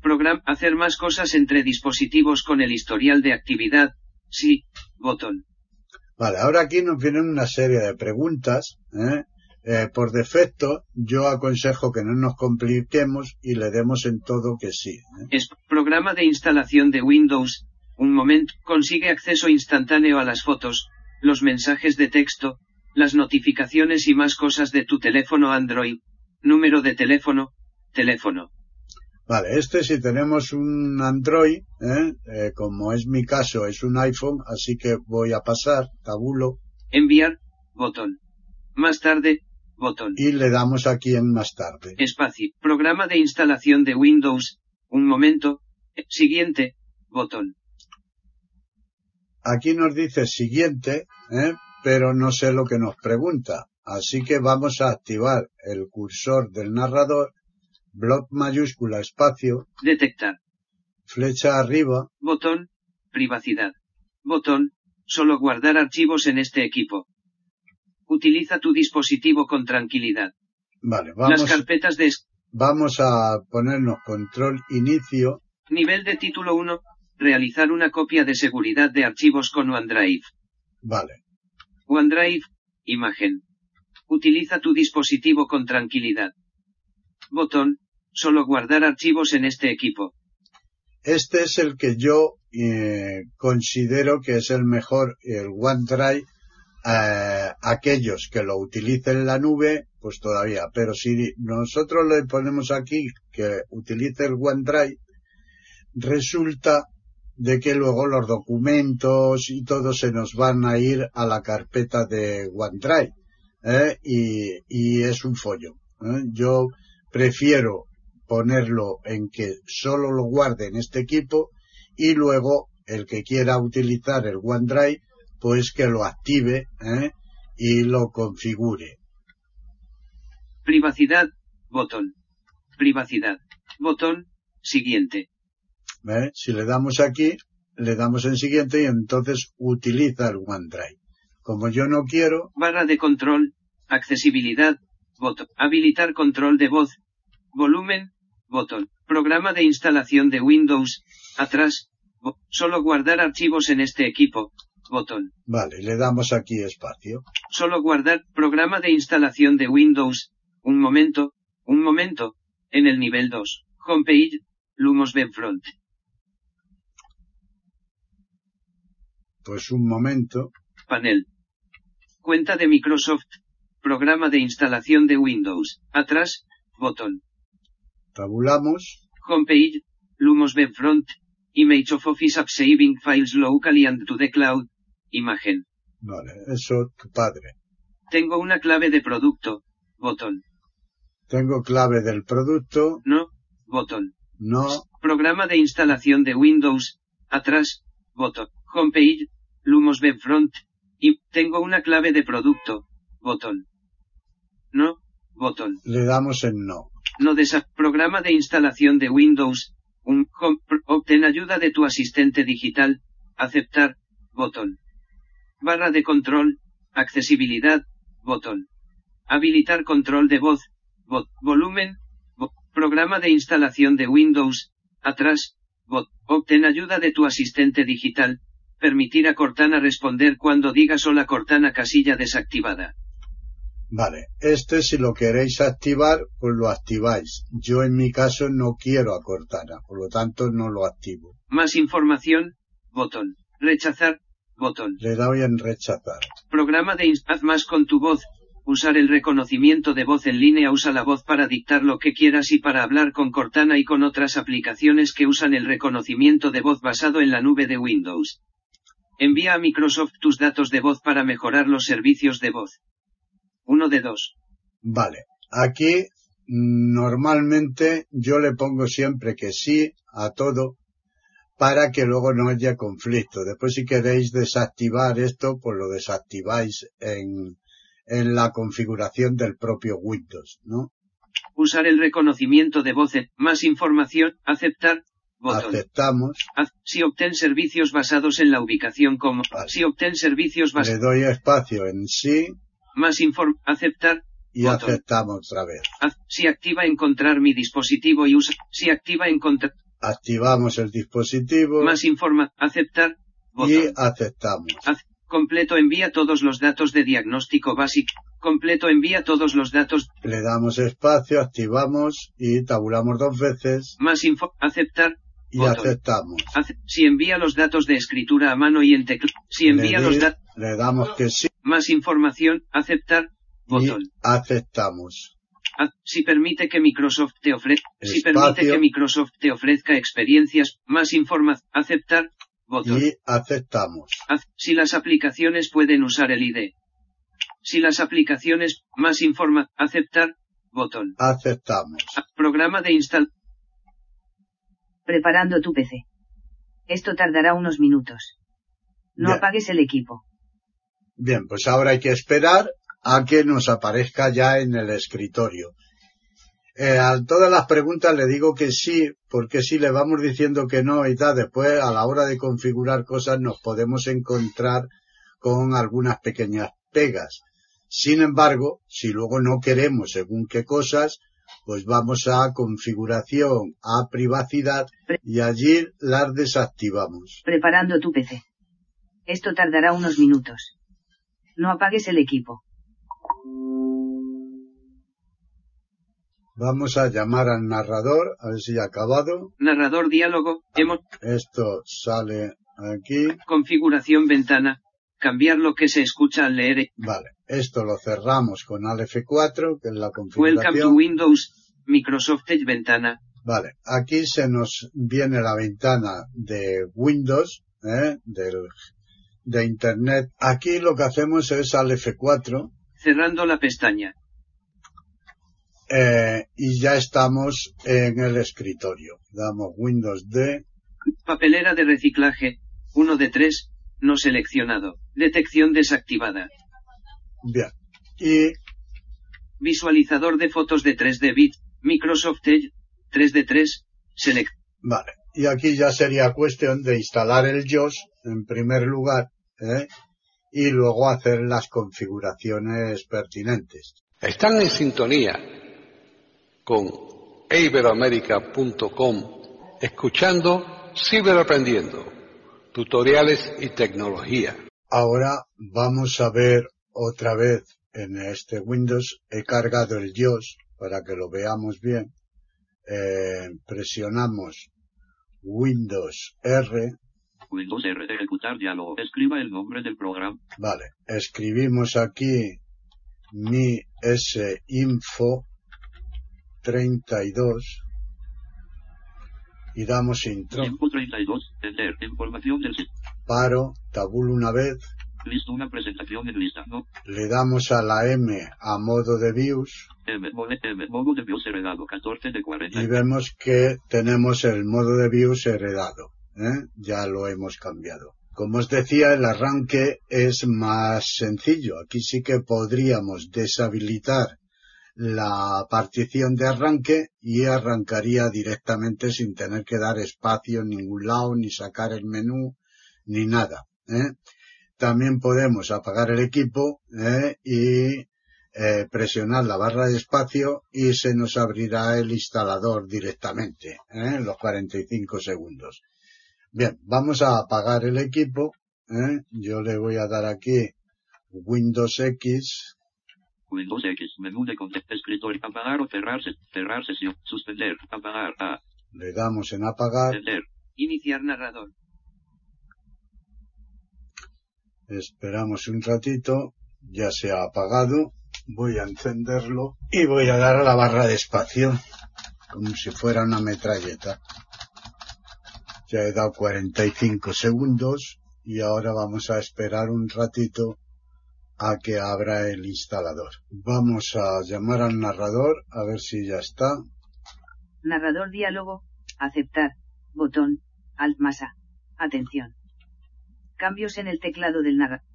programa. Hacer más cosas entre dispositivos con el historial de actividad. Sí. Botón. Vale, ahora aquí nos vienen una serie de preguntas. ¿eh? Eh, por defecto, yo aconsejo que no nos compliquemos y le demos en todo que sí. ¿eh? Es programa de instalación de Windows. Un momento. Consigue acceso instantáneo a las fotos, los mensajes de texto, las notificaciones y más cosas de tu teléfono Android. Número de teléfono, teléfono. Vale, este si tenemos un Android, ¿eh? Eh, como es mi caso, es un iPhone, así que voy a pasar, tabulo. Enviar, botón. Más tarde, botón. y le damos aquí en más tarde. Espacio. Programa de instalación de Windows. Un momento. Eh, Siguiente. Botón. Aquí nos dice siguiente, ¿eh? Pero no sé lo que nos pregunta. Así que vamos a activar el cursor del narrador, bloc mayúscula espacio, Detectar. flecha arriba, Botón. Privacidad. Botón. Solo guardar archivos en este equipo. Utiliza tu dispositivo con tranquilidad. vale, Las vamos, carpetas de vamos a ponernos control inicio, nivel de título 1. Realizar una copia de seguridad de archivos con OneDrive. vale, OneDrive. Imagen. Utiliza tu dispositivo con tranquilidad. Botón. Solo guardar archivos en este equipo. Este es el que yo eh, considero que es el mejor, el OneDrive. eh, aquellos que lo utilicen en la nube, pues todavía. Pero si nosotros le ponemos aquí que utilice el OneDrive, resulta de que luego los documentos y todo se nos van a ir a la carpeta de OneDrive. ¿eh? Y, y es un follo. ¿eh? Yo prefiero ponerlo en que solo lo guarde en este equipo y luego el que quiera utilizar el OneDrive pues que lo active ¿eh? y lo configure. Privacidad. Botón. Privacidad. Botón. Siguiente. ¿Eh? Si le damos aquí, le damos en siguiente y entonces utiliza el OneDrive. Como yo no quiero, Barra de control. Accesibilidad. Botón. Habilitar control de voz. Volumen. Botón. Programa de instalación de Windows. Atrás. Bo- Solo guardar archivos en este equipo. Botón. vale, le damos aquí espacio. Solo guardar. Programa de instalación de Windows. Un momento. Un momento. En el nivel 2. Homepage. Lumos Webfront. Pues un momento, Panel. Cuenta de Microsoft. Programa de instalación de Windows. Atrás. Botón. tabulamos, Homepage, Lumos Webfront, Image of Office App Saving Files Locally and to the Cloud, imagen. vale, eso tu padre. Tengo una clave de producto, botón. Tengo clave del producto, No, botón. no, Programa de instalación de Windows, atrás, botón. Homepage, Lumos Webfront, y tengo una clave de producto, botón. No, botón. le damos en no. No desa programa de instalación de Windows. Un pr- obtén ayuda de tu asistente digital. Aceptar. Botón. Barra de control. Accesibilidad. Botón. Habilitar control de voz. Bot. Volumen. Bo- programa de instalación de Windows. Atrás. Bot. Obtén ayuda de tu asistente digital. Permitir a Cortana responder cuando digas hola Cortana casilla desactivada. Vale, este si lo queréis activar, pues lo activáis. Yo en mi caso no quiero a Cortana, por lo tanto no lo activo. Más información. Botón. Rechazar. Botón. Le doy en rechazar. Programa de ins- haz más con tu voz. Usar el reconocimiento de voz en línea usa la voz para dictar lo que quieras y para hablar con Cortana y con otras aplicaciones que usan el reconocimiento de voz basado en la nube de Windows. Envía a Microsoft tus datos de voz para mejorar los servicios de voz. Uno de dos. Vale, aquí normalmente yo le pongo siempre que sí a todo para que luego no haya conflicto. Después si queréis desactivar esto, pues lo desactiváis en, en la configuración del propio Windows, ¿no? Usar el reconocimiento de voz. Más información. Aceptar. Botón. Aceptamos, Haz- si obtén servicios basados en la ubicación como. Vale. Si obtén servicios le basados. doy espacio en sí Más inform. Aceptar. y Botón. aceptamos otra vez. Si activa encontrar mi dispositivo y usa. Si activa encontrar. Activamos el dispositivo Más informa. Aceptar. y Botón. aceptamos. Haz- completo envía todos los datos de diagnóstico básico. Completo envía todos los datos. Le damos espacio, activamos y tabulamos dos veces Más info. Aceptar. Y Botón. aceptamos. Ace- si envía los datos de escritura a mano y en tecla. Si envía le, los datos. le damos que sí Más información. Aceptar. y Botón. aceptamos. Haz- si permite que Microsoft te ofrezca. Si Espacio. permite que Microsoft te ofrezca experiencias. Más información. Aceptar. Botón. Y aceptamos. Haz- si las aplicaciones pueden usar el ID. Si las aplicaciones, más informa, aceptar, botón. Aceptamos. Programa de install. Preparando tu PC. Esto tardará unos minutos. No Bien. apagues el equipo. Bien, pues ahora hay que esperar a que nos aparezca ya en el escritorio. Eh, a todas las preguntas le digo que sí, porque si le vamos diciendo que no y tal, después a la hora de configurar cosas nos podemos encontrar con algunas pequeñas pegas. Sin embargo, si luego no queremos según qué cosas, pues vamos a configuración, a privacidad y allí las desactivamos. Preparando tu PC. Esto tardará unos minutos. No apagues el equipo. Vamos a llamar al narrador, a ver si ha acabado. Narrador diálogo. Hemos. Esto sale aquí. Configuración ventana. Cambiar lo que se escucha al leer. Vale. Esto lo cerramos con Alt F4, que es la Welcome to configuración. Windows. Microsoft Edge ventana. Vale. Aquí se nos viene la ventana de Windows, ¿eh? del, de Internet. Aquí lo que hacemos es Alt F4, Cerrando la pestaña. eh, y ya estamos en el escritorio. Damos Windows D. Papelera de reciclaje. 1 de 3. No seleccionado. Detección desactivada. Bien. Y Visualizador de fotos de 3D bit. Microsoft Edge. 3 de 3. Select. Vale. Y aquí ya sería cuestión de instalar el JOS en primer lugar, ¿eh? y luego hacer las configuraciones pertinentes. Están en sintonía con iberoamérica.com escuchando Ciberaprendiendo, tutoriales y tecnología. Ahora vamos a ver otra vez en este Windows. He cargado el JOS para que lo veamos bien. Eh, presionamos Windows R. Windows R. Ejecutar diálogo. Escriba el nombre del programa. Vale. Escribimos aquí mi S info 32 y damos intro. Tiempo 32. Enter. Información del sitio. Paro, tabulo una vez, Listo una presentación en lista. No. le damos a la M a modo de views M. Mode, M. Modo de Dios heredado. 14 de 40. y vemos que tenemos el modo de views heredado. ¿eh? Ya lo hemos cambiado. Como os decía, el arranque es más sencillo. Aquí sí que podríamos deshabilitar la partición de arranque y arrancaría directamente sin tener que dar espacio en ningún lado, ni sacar el menú, ni nada. ¿eh? También podemos apagar el equipo ¿eh? y eh, presionar la barra de espacio y se nos abrirá el instalador directamente en los 45 segundos. Bien, vamos a apagar el equipo. Yo le voy a dar aquí Windows X. Windows X. Menú de contexto. Escritorio. Apagar o cerrar. se- Cerrar sesión. Suspender. Apagar. A. Le damos en apagar. Enter. Iniciar narrador. Esperamos un ratito. Ya se ha apagado. Voy a encenderlo y voy a dar a la barra de espacio como si fuera una metralleta. Ya he dado 45 segundos y ahora vamos a esperar un ratito a que abra el instalador. Vamos a llamar al narrador a ver si ya está. Narrador diálogo. Aceptar. Botón. Alt más A. Atención. Cambios en el teclado del narrador.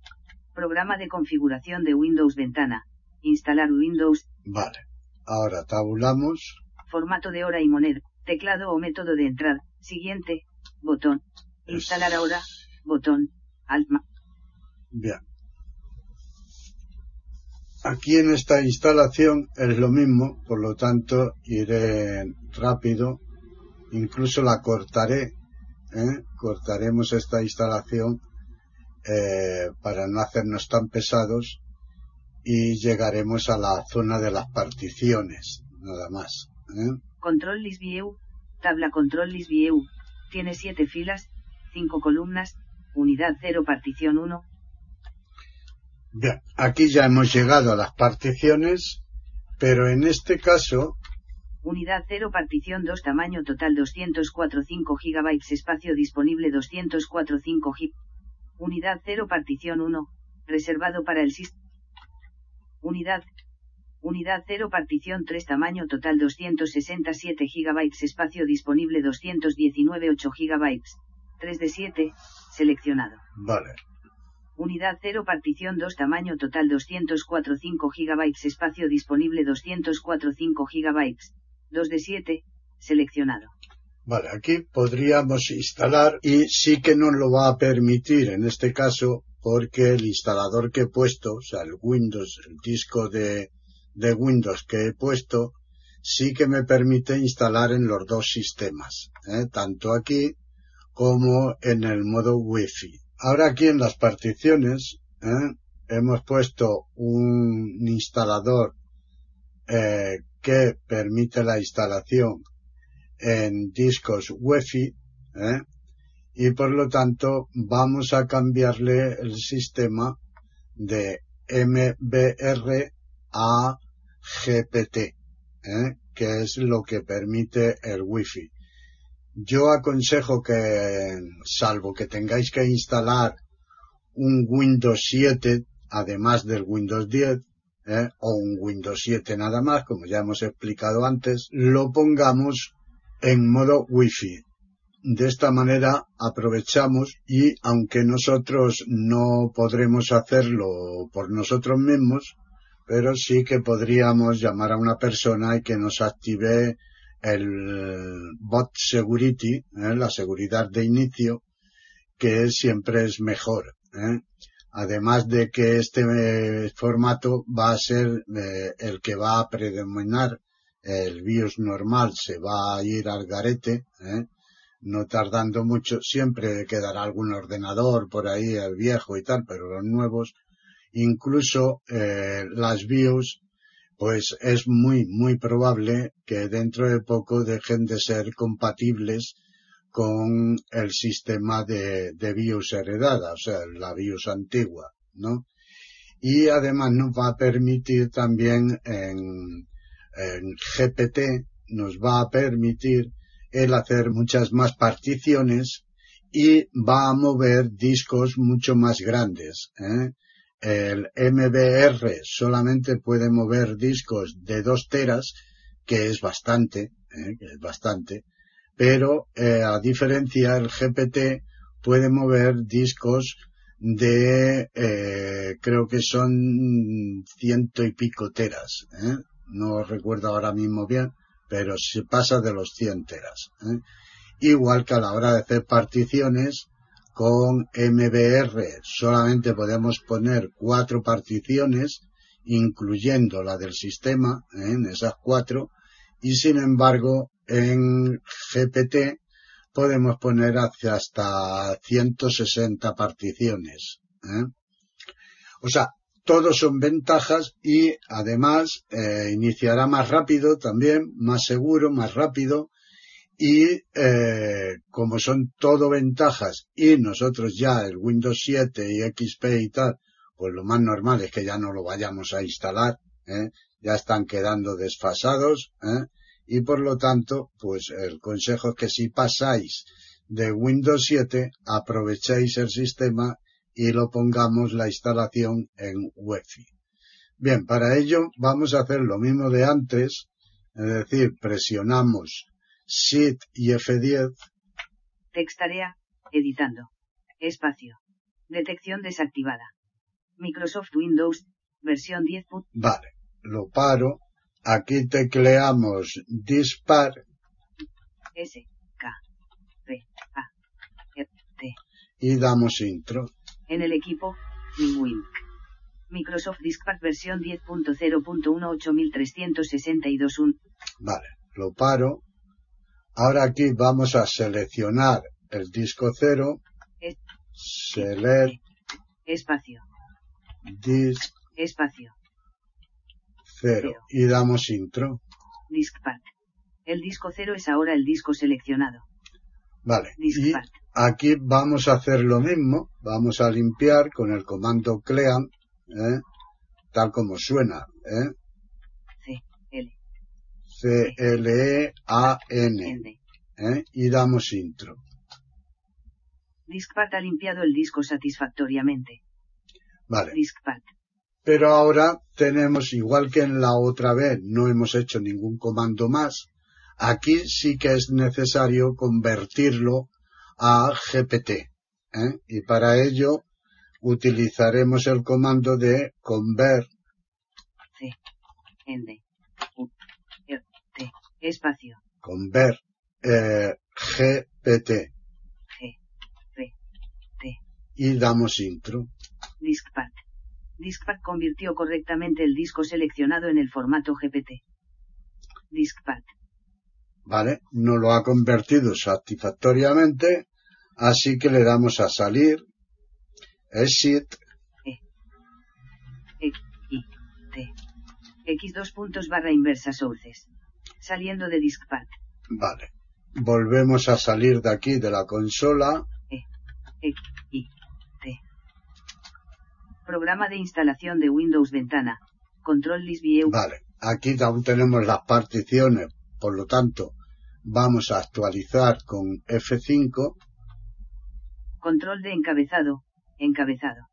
Programa de configuración de Windows ventana. Instalar Windows. Vale. Ahora tabulamos. Formato de hora y moneda. Teclado o método de entrada. Siguiente. Botón. Instalar ahora. Botón. Alt. Bien. Aquí en esta instalación es lo mismo, por lo tanto iré rápido, incluso la cortaré, ¿eh? cortaremos esta instalación eh, para no hacernos tan pesados y llegaremos a la zona de las particiones, nada más. ¿eh? Control list view. Tabla control list view. Tiene 7 filas, 5 columnas. Unidad 0 partición 1. Bien, aquí ya hemos llegado a las particiones, pero en este caso Unidad 0 partición 2 tamaño total 204.5 GB espacio disponible 204.5 GB. Unidad 0 partición 1, reservado para el sistema. Unidad. Unidad 0 partición 3 tamaño total 267 GB espacio disponible 219 8 GB. 3 de 7, seleccionado. Vale. Unidad 0 partición 2 tamaño total 204 5 GB espacio disponible 204 5 GB. 2 de 7, seleccionado. Vale, aquí podríamos instalar y sí que nos lo va a permitir en este caso porque el instalador que he puesto, o sea, el Windows, el disco de, de Windows que he puesto, sí que me permite instalar en los dos sistemas, ¿eh? tanto aquí como en el modo Wi-Fi. Ahora aquí en las particiones ¿eh? hemos puesto un instalador eh, que permite la instalación en discos Wi-Fi ¿eh? y por lo tanto vamos a cambiarle el sistema de MBR a GPT, ¿eh? que es lo que permite el Wi-Fi. Yo aconsejo que, salvo que tengáis que instalar un Windows 7, además del Windows 10, ¿eh? o un Windows 7 nada más, como ya hemos explicado antes, lo pongamos en modo Wi-Fi. De esta manera aprovechamos y aunque nosotros no podremos hacerlo por nosotros mismos, pero sí que podríamos llamar a una persona y que nos active el bot security, ¿eh? la seguridad de inicio, que siempre es mejor. ¿eh? Además de que este eh, formato va a ser eh, el que va a predominar el BIOS normal se va a ir al garete, ¿eh? no tardando mucho, siempre quedará algún ordenador por ahí, el viejo y tal, pero los nuevos, incluso las BIOS, pues es muy, muy probable que dentro de poco dejen de ser compatibles con el sistema de, de BIOS heredada, o sea, la BIOS antigua, ¿no? Y además nos va a permitir también en, en GPT nos va a permitir el hacer muchas más particiones y va a mover discos mucho más grandes. ¿eh? El MBR solamente puede mover discos de 2 teras, que es bastante, ¿eh? que es bastante, pero eh, a diferencia el GPT puede mover discos de creo que son ciento y pico teras, ¿eh? no recuerdo ahora mismo bien, pero se pasa de los 100 teras. ¿eh? Igual que a la hora de hacer particiones, con MBR solamente podemos poner cuatro particiones, incluyendo la del sistema, ¿eh? en esas cuatro, y sin embargo en GPT podemos poner hasta 160 particiones. ¿eh? O sea, todos son ventajas y además eh, iniciará más rápido también, más seguro, más rápido y eh, como son todo ventajas y nosotros ya el Windows 7 y XP y tal, pues lo más normal es que ya no lo vayamos a instalar, ¿eh? ya están quedando desfasados ¿eh? y por lo tanto, pues el consejo es que si pasáis de Windows 7 aprovechéis el sistema y lo pongamos la instalación en UEFI. Bien, para ello vamos a hacer lo mismo de antes, es decir, presionamos SHIFT y F10. Textarea, editando. Espacio. Detección desactivada. Microsoft Windows, versión 10. Vale, lo paro. Aquí tecleamos dispar. S, K, P, A, R, T. Y damos intro. En el equipo, MinWink. Microsoft Diskpad versión 10.0.18362.1. Vale, lo paro. Ahora aquí vamos a seleccionar el disco 0. Es- Select Espacio. disk Espacio. 0. Y damos intro. Diskpad. El disco 0 es ahora el disco seleccionado. Vale. Y Diskpad. aquí vamos a hacer lo mismo. Vamos a limpiar con el comando clean, ¿eh? tal como suena. ¿eh? C-L-E-A-N. ¿eh? Y damos intro. Diskpad ha limpiado el disco satisfactoriamente. Vale. Diskpad. Pero ahora tenemos, igual que en la otra vez, no hemos hecho ningún comando más, aquí sí que es necesario convertirlo a GPT. ¿eh? Y para ello utilizaremos el comando de convert C, N, Espacio, convert eh, GPT G, P, T, y damos intro. Diskpad. Diskpad convirtió correctamente el disco seleccionado en el formato GPT. Diskpad. ¿Vale? No lo ha convertido satisfactoriamente, así que le damos a salir, exit, E, I, T. X dos puntos barra inversa sources. Saliendo de Diskpad. vale. Volvemos a salir de aquí de la consola, E, I, T. Programa de instalación de Windows Ventana. Control List View. vale. Aquí aún tenemos las particiones, por lo tanto, vamos a actualizar con F5, Control de encabezado. Encabezado.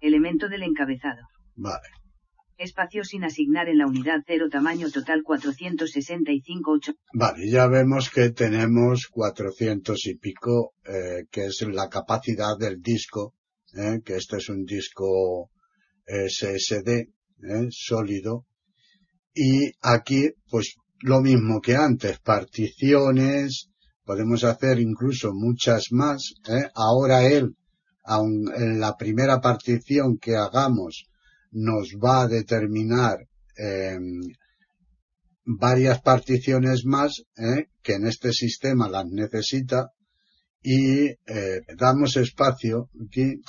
Elemento del encabezado. vale. Espacio sin asignar en la unidad 0 tamaño total 465 8. Vale, ya vemos que tenemos 400 y pico, eh, que es la capacidad del disco, eh, que este es un disco SSD, eh, sólido. Y aquí, pues, lo mismo que antes, particiones, podemos hacer incluso muchas más. Ahora él, aun en la primera partición que hagamos, nos va a determinar em, varias particiones más ¿eh? que en este sistema las necesita y eh, damos espacio aquí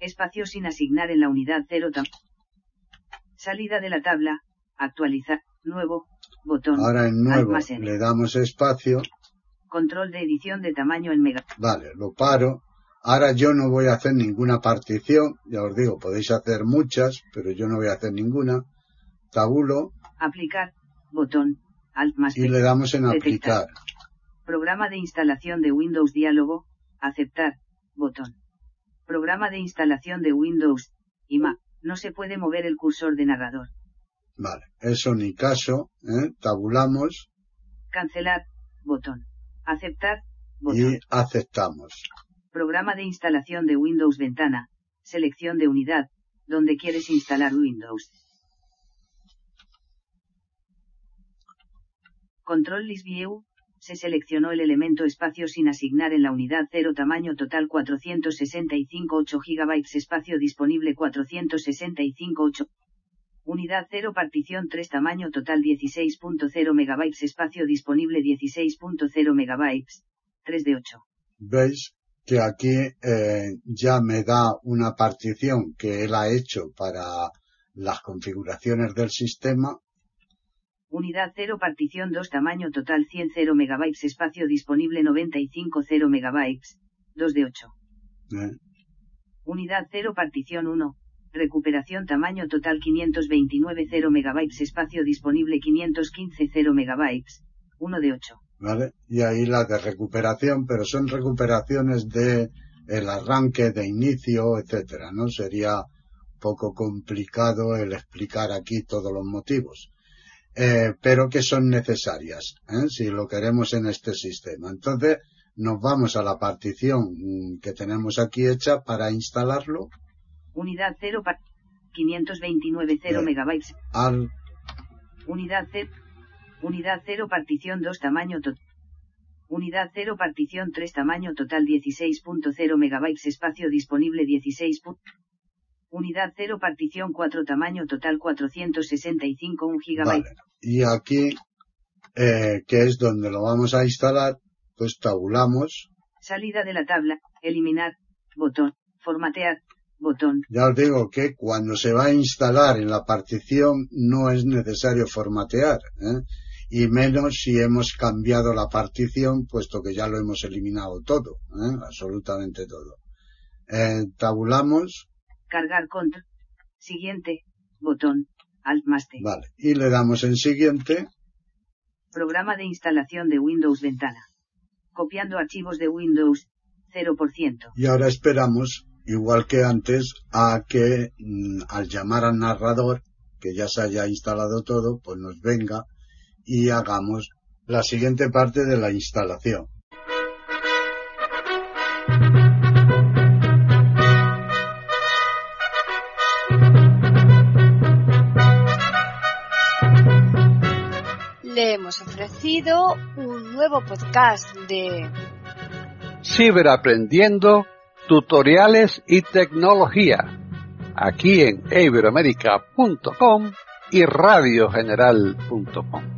Espacio sin asignar en la unidad 0 tamaño. Salida de la tabla. Actualizar. Nuevo. Botón. ahora en nuevo le damos espacio Control de edición de tamaño en mega. vale lo paro ahora yo no voy a hacer ninguna partición ya os digo podéis hacer muchas pero yo no voy a hacer ninguna tabulo Aplicar. Botón. Alt más y le damos en Detectar. aplicar Programa de instalación de Windows Diálogo. Aceptar. Botón. Programa de instalación de Windows. IMA. No se puede mover el cursor de narrador. vale eso ni caso ¿eh? tabulamos Cancelar. Botón. Aceptar. Botón. y aceptamos Programa de instalación de Windows Ventana. Selección de unidad. Donde quieres instalar Windows. Control List View. Se seleccionó el elemento espacio sin asignar en la unidad 0 tamaño total 465 8 GB espacio disponible 465 8. Unidad 0 partición 3 tamaño total 16.0 MB espacio disponible 16.0 MB. 3 de 8. veis que aquí eh, ya me da una partición que él ha hecho para las configuraciones del sistema Unidad 0 partición 2 tamaño total 100 0 MB espacio disponible 95 0 MB. 2 de 8. ¿eh? Unidad 0 partición 1. Recuperación tamaño total 529 0 MB espacio disponible 515 0 MB. 1 de 8. ¿Vale? Y ahí la de recuperación, pero son recuperaciones de el arranque de inicio, etcétera, ¿no? Sería poco complicado el explicar aquí todos los motivos. Eh, pero que son necesarias, ¿eh? si lo queremos en este sistema. Entonces, nos vamos a la partición que tenemos aquí hecha para instalarlo Unidad 0 par 529 0 Bien. MB. al Unidad 0. Unidad 0 partición 2 tamaño total. Unidad 0 partición 3 tamaño total 16.0 MB espacio disponible 16. pu- Unidad 0 partición 4 tamaño total 465 1 GB. Vale. Y aquí, eh, que es donde lo vamos a instalar, pues tabulamos. Salida de la tabla, eliminar, botón, formatear, botón, Ya os digo que cuando se va a instalar en la partición no es necesario formatear, ¿eh? Y menos si hemos cambiado la partición, puesto que ya lo hemos eliminado todo, ¿eh? absolutamente todo. Eh, tabulamos, cargar contra, siguiente, botón, alt más T. vale, y le damos en siguiente, Programa de instalación de Windows Ventana. Copiando archivos de Windows, 0%. y ahora esperamos igual que antes, a que mm, al llamar al narrador, que ya se haya instalado todo, pues nos venga y hagamos la siguiente parte de la instalación. Le hemos ofrecido un nuevo podcast de Ciberaprendiendo, tutoriales y tecnología, aquí en iberoamerica.com y radiogeneral.com.